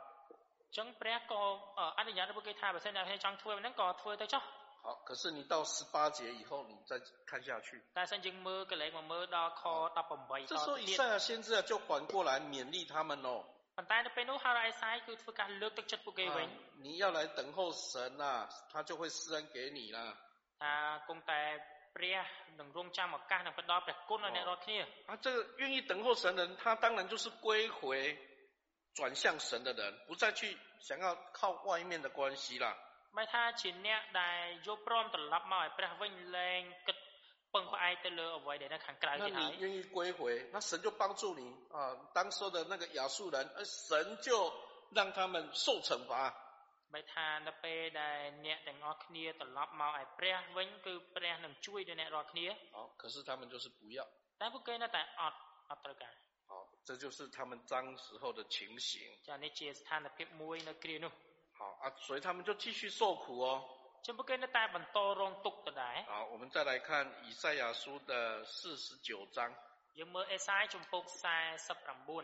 好可是你到十八节以后你再看下去。经摸个雷我摸到这时候以赛亚先知啊就缓过来勉励他们喽你要来等候神呐他就会施恩给你啦。他公开公带ព្រះ能荣将我干能不到ព្រះ公了那罗克。啊，这个愿意等候神的人，他当然就是归回、转向神的人，不再去想要靠外面的关系啦。ไม่ថាជាអ្នកដែលយកព្រមត្រឡប់មកឲ្យព្រះវិញលែងគិតពឹងផ្អែកទៅលើអ្វីដែលនៅខាងក្រៅទៀតហើយ愿意归回那神就帮助你啊当时的那个亚述人而神就让他们受惩罚 បើថានៅពេលដែលអ្នកទាំងអស់គ្នាត្រឡប់មកឲ្យព្រះវិញគឺព្រះនឹងជួយដល់អ្នករាល់គ្នា好可是他们就是不要តែពួកគេនៅតែអត់អត់ត្រូវការ好这就是他们当时候的情形ចានេះជាស្ថានភាពមួយនៅគ្រានោះ好啊，所以他们就继续受苦哦。就不跟那带本多容读的来。好，我们再来看以赛亚书的四十九章。有没有以赛中报三十九好，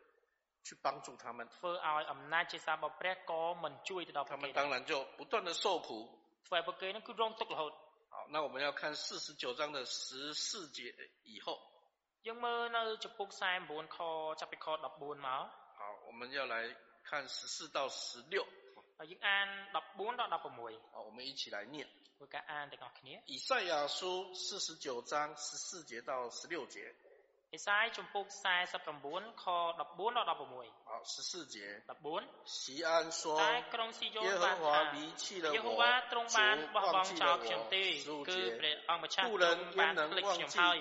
去帮助他们ធ្វើឲ្យអំណាចជាសារបស់ព្រះក៏មិនជួយទៅដល់ពួកគេ他们当然就不断的受苦ធ្វើឲ្យពួកគេនឹងគឺរងទុក្ខរហូត好那我们要看四十九章的十四节以后យើងមើលនៅចំពុក49ខចាប់ពីខ14មក好，我们要来看十四到十六。យើងអាន14ដល់16。好，我们一起来念。会ការអានទាំងអស់គ្នា。以赛亚书四十九章十四节到十六节。 អេសាយជំពូក49ខ14ដល់16。好，十四节。14。锡安说：តែក្រុងស៊ីយ៉ូនបានថាយេហូវ៉ាទ្រង់បានបោះបង់ចោលខ្ញុំទេគឺព្រះអង្គម្ចាស់ទ្រង់បានភ្លេចខ្ញុំហើយ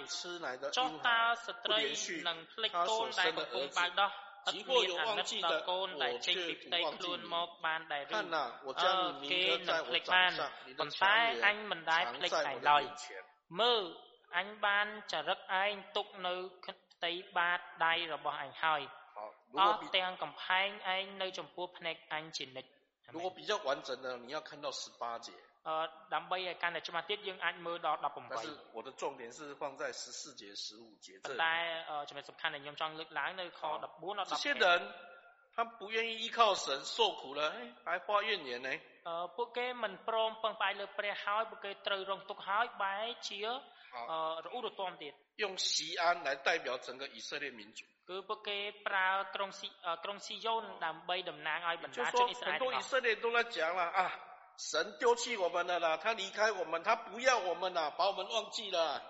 ចុះតើស្ត្រីនឹងភ្លេចកូនដែលកំពុងបៅដោះឥតមានអាណិតដល់កូនដែលចេញពីផ្ទៃខ្លួនមកបានដែរឬគេនឹងភ្លេចបានប៉ុន្តែអញមិនដែលភ្លេចឯងឡើយមើល អញបានចរិតឯងទុកនៅផ្ទៃបាតដៃរបស់អញហើយអស់ទាំងកំផែងឯងនៅចំពោះភ្នែកអញជានិច្ច如果比较完整的，你要看到十八节。អឺដើម្បីឲ្យកាន់តែច្បាស់ទៀតយើងអាចមើលដល់18但是我的重点是放在十四节15节这តែចំណុចសំខាន់ដែលខ្ញុំចង់លើកឡើងនៅខ14ដល់15这些人 他不愿意依靠神受苦了还发怨言呢អឺពួកគេមិនព្រមពឹងផ្អែកលើព្រះហើយពួកគេត្រូវរងទុក្ខហើយបែរជាអឺរអ៊ូរទាំទៀត用锡安来代表整个以色列民族គឺពួកគេប្រើក្រុងស៊ីក្រុងស៊ីយ៉ូនដើម្បីតំណាងឲ្យបណ្ដាជនអ៊ីស្រាអែល很多以色列都在讲了啊 神丢弃我们了啦，他离开我们，他不要我们啦，把我们忘记了。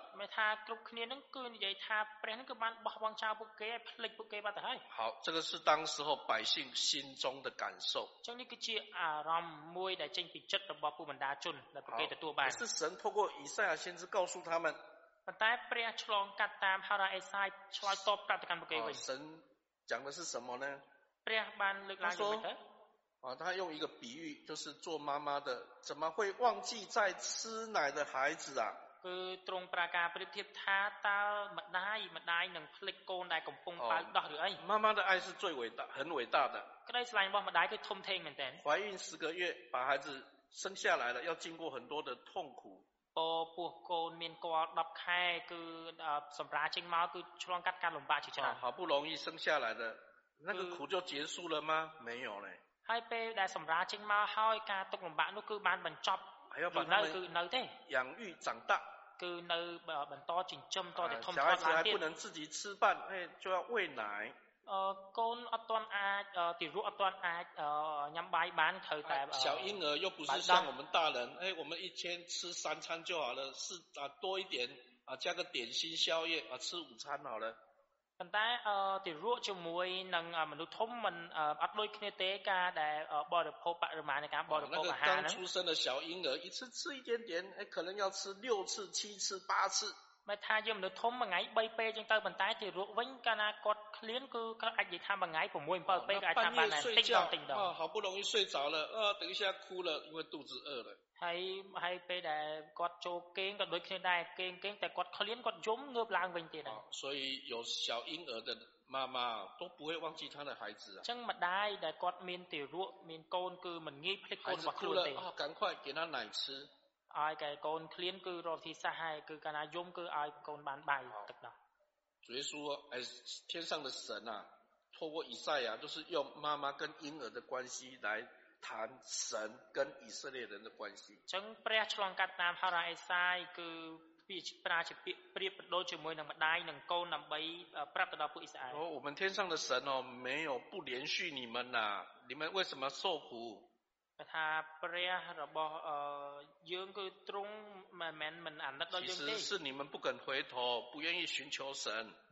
好，这个是当时候百姓心中的感受。好，是神透过以赛亚先知告诉他们。神讲的是什么呢？他说。啊，他用一个比喻，就是做妈妈的怎么会忘记在吃奶的孩子啊？哦，妈妈的爱是最伟大、很伟大的。怀孕十个月把孩子生下来了，要经过很多的痛苦。好不容易生下来的，那个苦就结束了吗？没有嘞。ហើយពេលដែលសម្រាចេញមកហើយការទុកលំបាកនោះគឺបានបញ្ចប់គឺនៅគឺនៅទេ养育长大គឺនៅបន្តចិញ្ចឹមតទៅធំធាត់ឡើងទៀត小孩子还不能自己吃饭就要喂奶អឺកូនអត់ទាន់អាចទីរក់អត់ទាន់អាចញ៉ាំបាយបានត្រូវតែ小婴儿又不是像我们大人哎我们一天吃三餐就好了是啊多一点啊加个点心宵夜啊吃午餐好了 ប៉ុន្តែទារកជាមួយនឹងមនុស្សធំមិនអត់ដូចគ្នាទេការដែលបរិភោគបរិមាណនៃការបរិភោគអាហារហ្នឹង刚出生的小婴儿一次吃一点点哎可能要吃六次七次八次មិនថាយើងមនុស្សធំមួយថ្ងៃ3ពេលចឹងទៅប៉ុន្តែទារកវិញកាលណាគាត់ឃ្លានគឺគាត់អាចនិយាយថាមួយថ្ងៃ6 7ពេលក៏អាចថាបានតែតិចដងតិចដង好不容易睡着了呃等一下哭了因为肚子饿了 ហើយហើយពេលដែលគាត់ចូលគេងក៏ដូចគ្នាដែរគេងគេងតែគាត់ឃ្លានគាត់យំងើបឡើងវិញទៀត所以有小婴儿的妈妈都不会忘记他的孩子啊ចឹងម្ដាយដែលគាត់មានទារកមានកូនគឺមិនងាយភ្លេចកូនរបស់ខ្លួនទេ哦赶快给他奶吃ឲ្យកែកូនឃ្លានគឺរកទីសាសហើយគឺកាលណាយំគឺឲ្យកូនបានបាយទឹកដោះ主耶稣哎天上的神啊透过以赛亚就是用妈妈跟婴儿的关系来 谈神跟以色列人的关系。ចឹងព្រះឆ្លងកាត់តាមហោរាអេសាយគឺពាក្យប្រាជាពាក្យប្រៀបប្រដូចជាមួយនឹងម្ដាយនិងកូនដើម្បីប្រាប់ទៅដល់ពួកអ៊ីស្រាអែល哦，我们天上的神哦，没有不连续你们呐、啊，你们为什么受苦？ថាព្រះរបស់យើងគឺទ្រង់មិនមែនមិនអាណិតដល់យើងទេ其实是你们不肯回头，不愿意寻求神。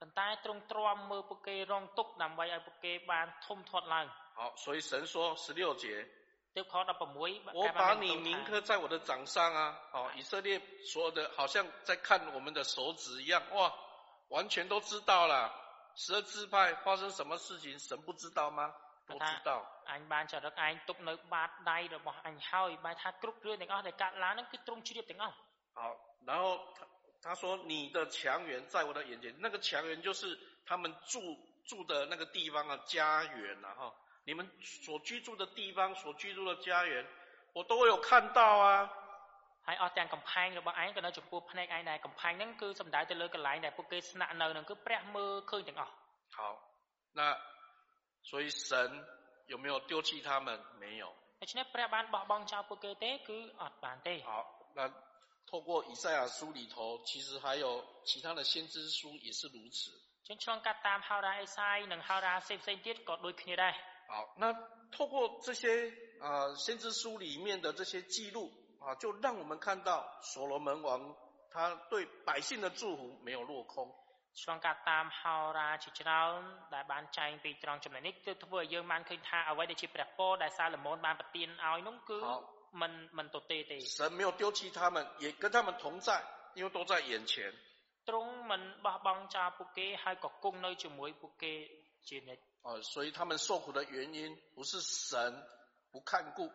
ប៉ុន្តែទ្រង់ទ្រាំមើលពួកគេរងទុក្ខដើម្បីឲ្យពួកគេបានធំធាត់ឡើង好所以神说十六节ទើបខ16我把你铭刻在我的掌上啊好以色列所有的好像在看我们的手指一样哇完全都知道了十二支派发生什么事情神不知道吗都知道អញបានចរិតឯងទុកនៅបាតដៃរបស់អញហើយបែរថាគ្រប់រឿងទាំងអស់ដែលកាត់ឡើងហ្នឹងគឺទ្រង់ជ្រាបទាំងអស់好然后 他说：“你的墙垣在我的眼前，那个墙垣就是他们住住的那个地方啊，家园啊，哈，你们所居住的地方，所居住的家园，我都有看到啊。”ហើយអស់ទាំងកំផែងរបស់ឯងក៏នៅចំពោះភ្នែកឯងដែរកំផែងហ្នឹងគឺសំដៅទៅលើកន្លែងដែលពួកគេស្នាក់នៅហ្នឹងគឺព្រះមើលឃើញទាំងអស់好那所以神有没有丢弃他们没有ដូច្នេះព្រះបានបោះបង់ចោលពួកគេទេគឺអត់បានទេ好那 透过以赛亚书里头，其实还有其他的先知书也是如此。好，那透过这些啊、呃、先知书里面的这些记录啊，就让我们看到所罗门王他对百姓的祝福没有落空。好。神没有丢弃他们，也跟他们同在，因为都在眼前。哦，所以他们受苦的原因不是神不看顾、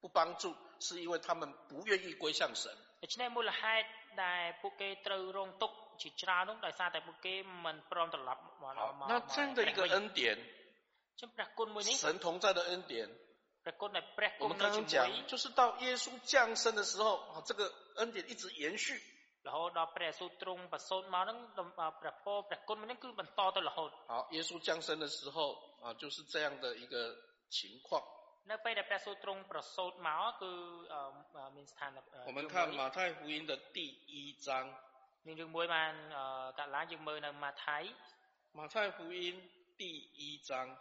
不帮助，是因为他们不愿意归向神。好，那这样的一个恩典，神同在的恩典。我们刚刚讲，就是到耶稣降生的时候，啊，这个恩典一直延续。好，耶稣降生的时候啊，就是这样的一个情况。我们看马太福音的第一章。马太福音第一章。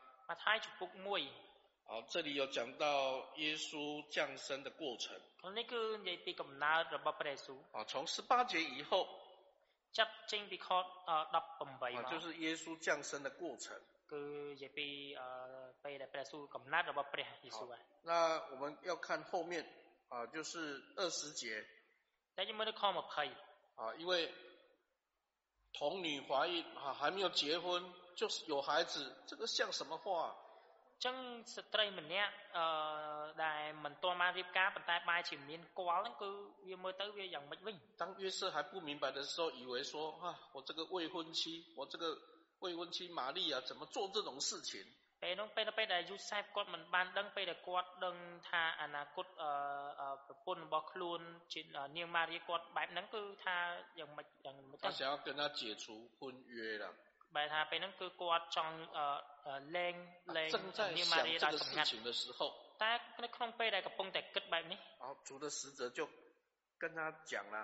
好，这里有讲到耶稣降生的过程。啊，从十八节以后，啊，就是耶稣降生的过程。那我们要看后面啊，就是二十节。啊，因为童女怀孕啊，还没有结婚，就是有孩子，这个像什么话？ ចឹងស្ត្រីម្នាក់អឺដែលមិនទាន់បានរៀបការប៉ុន្តែបែរជាមានគល់ហ្នឹងគឺវាមើលទៅវាយ៉ាងម៉េចវិញ当约瑟还不明白的时候以为说啊我这个未婚妻我这个未婚妻玛利亚怎么做这种事情ពេលនោះពេលពេលដែលយូសែបគាត់មិនបានដឹងពេលដែលគាត់ដឹងថាអនាគតអឺប្រពន្ធរបស់ខ្លួនជានាងម៉ារីគាត់បែបហ្នឹងគឺថាយ៉ាងម៉េចយ៉ាងម៉េច他想要跟他解除婚约了 បែរថាពេលហ្នឹងគឺគាត់ចង់លែងលែងនាងម៉ារីដោយសម្ងាត់តែនៅក្នុងពេលដែលកំពុងតែគិតបែបនេះអោ主的使者就跟他讲了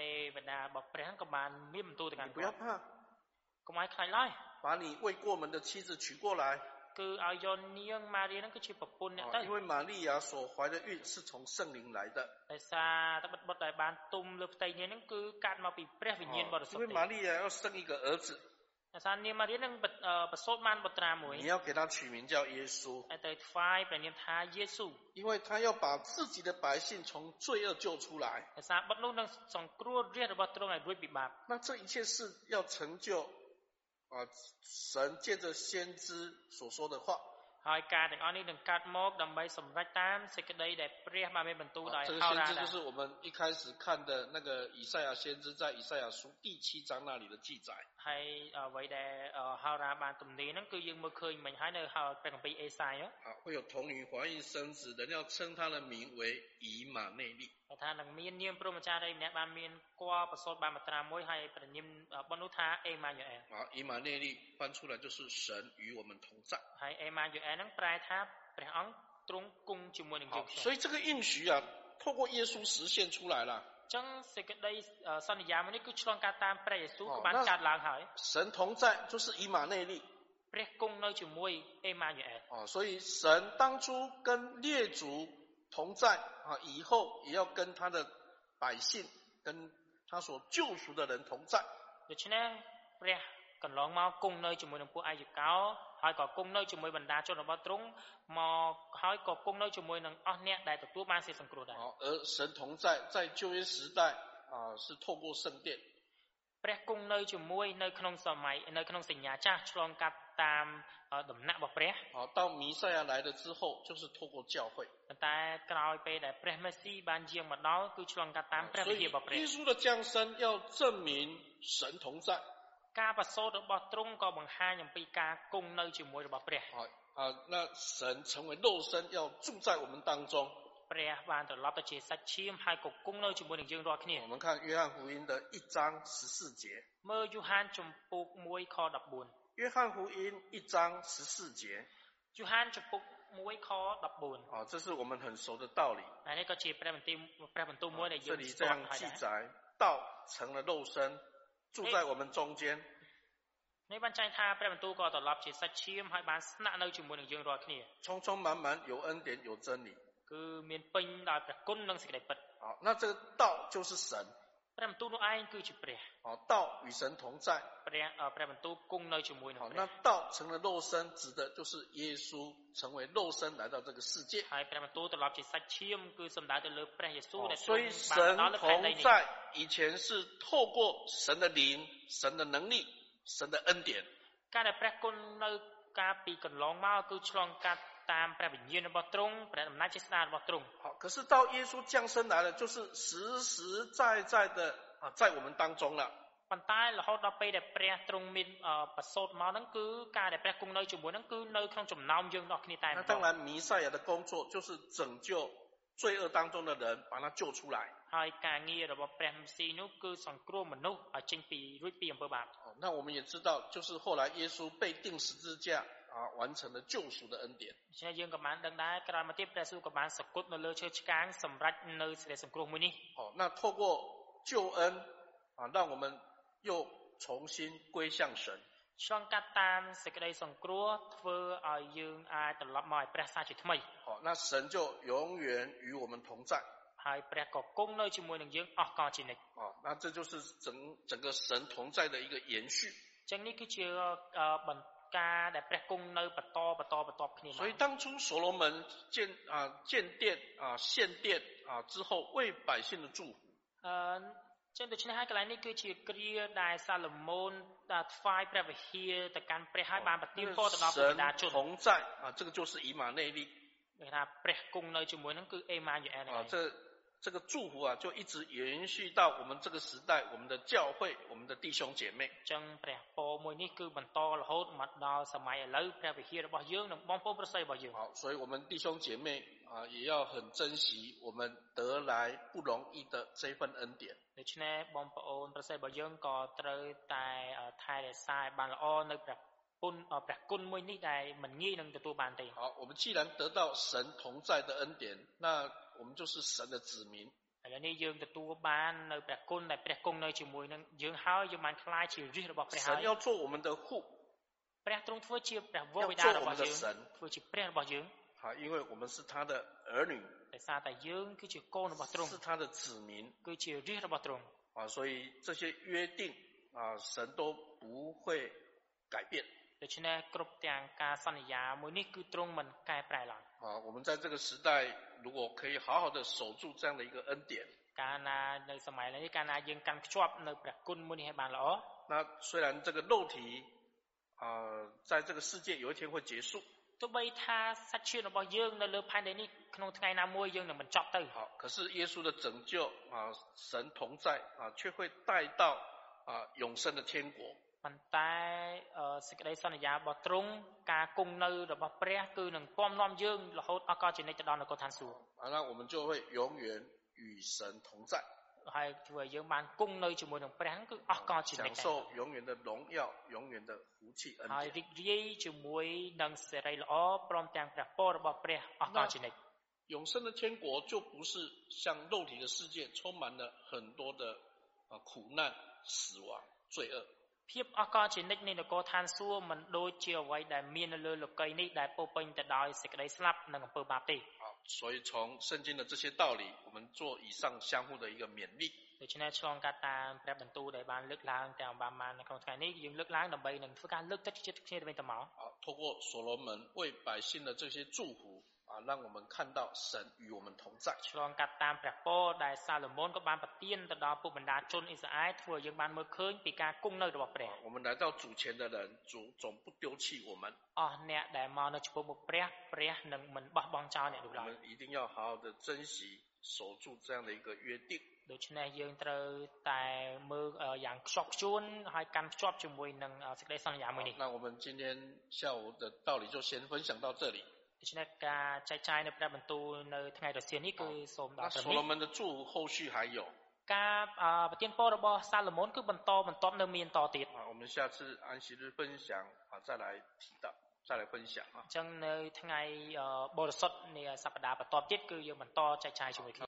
ទេវតារបស់ព្រះក៏បានមានបន្ទូលទៅកាន់គាត់不要怕កុំឲ្យខ្លាចឡើយ把你未过门的妻子娶过来គឺឲ្យយកនាងម៉ារីហ្នឹងគឺជាប្រពន្ធអ្នកទៅ因为玛利亚所怀的孕是从圣灵来的ដោយសារតែបុត្រដែលបានទុំលើផ្ទៃនាងហ្នឹងគឺកាត់មកពីព្រះវិញ្ញាណបរិសុទ្ធ因为玛利亚要生一个儿子 你要给他取名叫耶稣，因为他要把自己的百姓从罪恶救出来。那这一切是要成就啊，神借着先知所说的话。ហើយការទាំងអស់នេះនឹងកើតមកដើម្បីសម្រេចតាមសេចក្តីដែលព្រះបានមានបន្ទូលដោយហោរា这个先知就是我们一开始看的那个以赛亚先知在以赛亚书第七章那里的记载。 ហើយអ្វីដែលហោរាបានទំនាយហ្នឹងគឺយើងមើលឃើញមិញហើយនៅហោព្រះគម្ពីរអេសាយ啊，会有童女怀孕生子，人要称他的名为以马内利。ថានឹងមាននាមព្រហ្មចារីម្នាក់បានមានគល់ប្រសូតបានមកត្រាមួយហើយព្រះនាមបនោះថាអេម៉ានូអែល啊，以马内利翻出来就是神与我们同在。ហើយអេម៉ានូអែលហ្នឹងប្រែថាព្រះអង្គទ្រង់គង់ជាមួយនឹងយើងខ្ញុំ所以这个应许啊，透过耶稣实现出来了。 ចឹងសេចក្តីសន្យាមួយនេះគឺឆ្លងកាត់តាមព្រះយេស៊ូវក៏បានកើតឡើងហើយ神同在就是以马内利ព្រះគង់នៅជាមួយអេម៉ានូអែល哦，所以神当初跟列祖同在啊，以后也要跟他的百姓，跟他所救赎的人同在。ដូច្នេះព្រះកន្លងមកគង់នៅជាមួយនឹងពួកអាយុកោ ហើយក៏គង់នៅជាមួយបណ្ដាជនរបស់ទ្រង់មកហើយក៏គង់នៅជាមួយនឹងអស់អ្នកដែលទទួលបានសេចក្តីសង្គ្រោះដែរ而神同在在旧约时代啊是透过圣殿ព្រះគង់នៅជាមួយនៅក្នុងសម័យនៅក្នុងសញ្ញាចាស់ឆ្លងកាត់តាមដំណាក់របស់ព្រះ好到弥赛亚来了之后就是透过教会តែក្រោយពេលដែលព្រះមេស៊ីបានយាងមកដល់គឺឆ្លងកាត់តាមព្រះវិហាររបស់ព្រះ耶稣的降生要证明神同在 ការប្រសូតរបស់ទ្រង់ក៏បង្ហាញអំពីការគង់នៅជាមួយរបស់ព្រះ好啊那神成为肉身要住在我们当中ព្រះបានត្រឡប់ទៅជាសាច់ឈាមហើយក៏គង់នៅជាមួយនឹងយើងរាល់គ្នា我们看约翰福音的一章十四节មើលយូហានជំពូក1ខ14约翰福音一章十四节。约翰ជំពូក1ខ14。好，这是我们很熟的道理。这里这样记载，道成了肉身， 住在我们中间。នេះបានចែងថាព្រះបន្ទូលក៏ត្រឡប់ជាសាច់ឈាមហើយបានស្នាក់នៅជាមួយនឹងយើងរាល់គ្នា充充满满有恩典有真理គឺមានពេញដោយព្រះគុណនិងសេចក្តីពិត好那这个道就是神ព្រះបន្ទូលនោះឯងគឺជាព្រះ哦道与神同在ព្រះព្រះបន្ទូលគង់នៅជាមួយនឹងព្រះ那道成了肉身指的就是耶稣成为肉身来到这个世界ហើយព្រះបន្ទូលត្រឡប់ជាសាច់ឈាមគឺសំដៅទៅលើព្រះយេស៊ូវដែល所以神同在 以前是透过神的灵神的能力神的恩典ការដែលព្រះគុណនៅកាលពីកន្លងមកគឺឆ្លងកាត់តាមព្រះវិញ្ញាណរបស់ទ្រង់ព្រះអំណាចជាស្ដេចរបស់ទ្រង់好可是到耶稣降生来了就是实实在在的啊在我们当中了 ប៉ុន្តែរហូតដល់ពេលដែលព្រះទ្រង់មានប្រសូតមកហ្នឹងគឺការដែលព្រះគង់នៅជាមួយហ្នឹងគឺនៅក្នុងចំណោមយើងដល់គ្នាតែម្ដង当然弥赛亚的工作就是拯救罪恶当中的人把他救出来 ហើយការងាររបស់ព្រះមេស៊ីនោះគឺសង្គ្រោះមនុស្សឲ្យចេញពីរួចពីអំពើបាប那我们也知道就是后来耶稣被钉十字架啊完成了救赎的恩典ជាយើងក៏បានដឹងដែរក្រោយមកទៀតព្រះយេស៊ូវក៏បានសគត់នៅលើឈើឆ្កាងសម្រាប់នៅសេចក្តីសង្គ្រោះមួយនេះ哦那透过救恩啊让我们又重新归向神。ឆ្លងកាត់តាមសេចក្តីសង្គ្រោះធ្វើឲ្យយើងអាចត្រឡប់មកឲ្យព្រះសាជាថ្មី好那神就永远与我们同在 ហើយព្រះក៏គង់នៅជាមួយនឹងយើងអស់កលជានិច្ច哦那这就是整整个神同在的一个延续ចឹងនេះគឺជាបន្តការដែលព្រះគង់នៅបន្តបន្តបន្តគ្នា所以当初所罗门建啊建殿啊献殿啊之后为百姓的祝福អឺចឹងដូច្នេះហើយកន្លែងនេះគឺជាគ្រាដែលសាឡូមោនថ្វាយព្រះវិហារទៅកាន់ព្រះហើយបានប្រទានពរទៅដល់ព្រះដាជន同在啊这个就是以马内利គេថាព្រះគង់នៅជាមួយនឹងគឺអេម៉ានូអែល啊这 这个祝福啊就一直延续到我们这个时代我们的教会我们的弟兄姐妹ចឹងព្រះពរមួយនេះគឺបន្តរហូតមកដល់សម័យឥឡូវព្រះវិហាររបស់យើងនិងបងប្អូនប្រស័យរបស់យើង好所以我们弟兄姐妹啊，也要很珍惜我们得来不容易的这份恩典。ដូច្នេះបងប្អូនប្រសិទ្ធរបស់យើងក៏ត្រូវតែថែរក្សាឲ្យបានល្អនៅព្រះគុណព្រះគុណមួយនេះដែលមិនងាយនឹងទទួលបានទេ好我们既然得到神同在的恩典那 我们就是神的子民ឥឡូវនេះយើងទទួលបាននៅព្រះគុណដែលព្រះគង់នៅជាមួយនឹងយើងហើយយើងបានខ្លាយជារាជរបស់ព្រះហើយ神要做我们的护ព្រះទ្រង់ធ្វើជាព្រះវរបិតារបស់យើងធ្វើជាព្រះរបស់យើង好，因为我们是他的儿女，是他的子民，啊，所以这些约定啊，神都不会改变。 啊，我们在这个时代，如果可以好好的守住这样的一个恩典，那虽然这个肉体啊，在这个世界有一天会结束，可是耶稣的拯救啊，神同在啊，却会带到啊永生的天国。 ប៉ុន្តែសេចក្តីសន្យារបស់ទ្រង់ការគង់នៅរបស់ព្រះគឺនឹងពំនាំយើងរហូតអស់កលជានិច្ចទៅដល់នគរឋានសួគ៌啊那我们就会永远与神同在ហើយធ្វើឲ្យយើងបានគង់នៅជាមួយនឹងព្រះគឺអស់កលជានិច្ច享受永远的荣耀永远的福气恩典ហើយរីករាយជាមួយនឹងសេរីល្អព្រមទាំងព្រះពររបស់ព្រះអស់កលជានិច្ច永生的天国就不是像肉体的世界充满了很多的啊苦难死亡罪恶 ភាពអស់កលជានិច្ចនៃនគរឋានសួគ៌មិនដូចជាអ្វីដែលមាននៅលើលោកីនេះដែលពោពេញទៅដោយសេចក្តីស្លាប់និងអំពើបាបទេ所以从圣经的这些道理，我们做以上相互的一个勉励。ដូច្នេះឆ្លងកាត់តាមព្រះបន្ទូលដែលបានលើកឡើងទាំងបានបាននៅក្នុងថ្ងៃនេះយើងលើកឡើងដើម្បីនឹងធ្វើការលើកទឹកចិត្តគ្នាទៅវិញទៅមក啊，透过所罗门为百姓的这些祝福。 啊，让我们看到神与我们同在。ឆ្លងកាត់តាមព្រះពរដែលសាឡូមោនក៏បានប្រទានទៅដល់ពុកបណ្ដាជនអ៊ីស្រាអែលធ្វើឲ្យយើងបានមើលឃើញពីការគង់នៅរបស់ព្រះ我们来到主前的人主总不丢弃我们អស់អ្នកដែលមកនៅចំពោះមុខព្រះព្រះនឹងមិនបោះបង់ចោលអ្នកនោះឡើយ我们一定要好好的珍惜守住这样的一个约定ដូច្នេះយើងត្រូវតែមើលយ៉ាងខ្ជាប់ខ្ជួនហើយកាន់ភ្ជាប់ជាមួយនឹងសេចក្តីសន្យាមួយនេះ那我们今天下午的道理就先分享到这里 ដូច្នេះការចែកចាយនៅព្រះបន្ទូលនៅថ្ងៃរសៀលនេះគឺសូមដល់ត្រឹមនេះ所罗门的祝福后续还有ការប្រទានពររបស់សាឡូមោនគឺបន្តបន្តនៅមានតទៀត我们下次安息日分享啊再来提到再来分享啊អញ្ចឹងនៅថ្ងៃបរិសុទ្ធនៃសប្តាហ៍បន្ទាប់ទៀតគឺយើងបន្តចែកចាយជាមួយគ្នា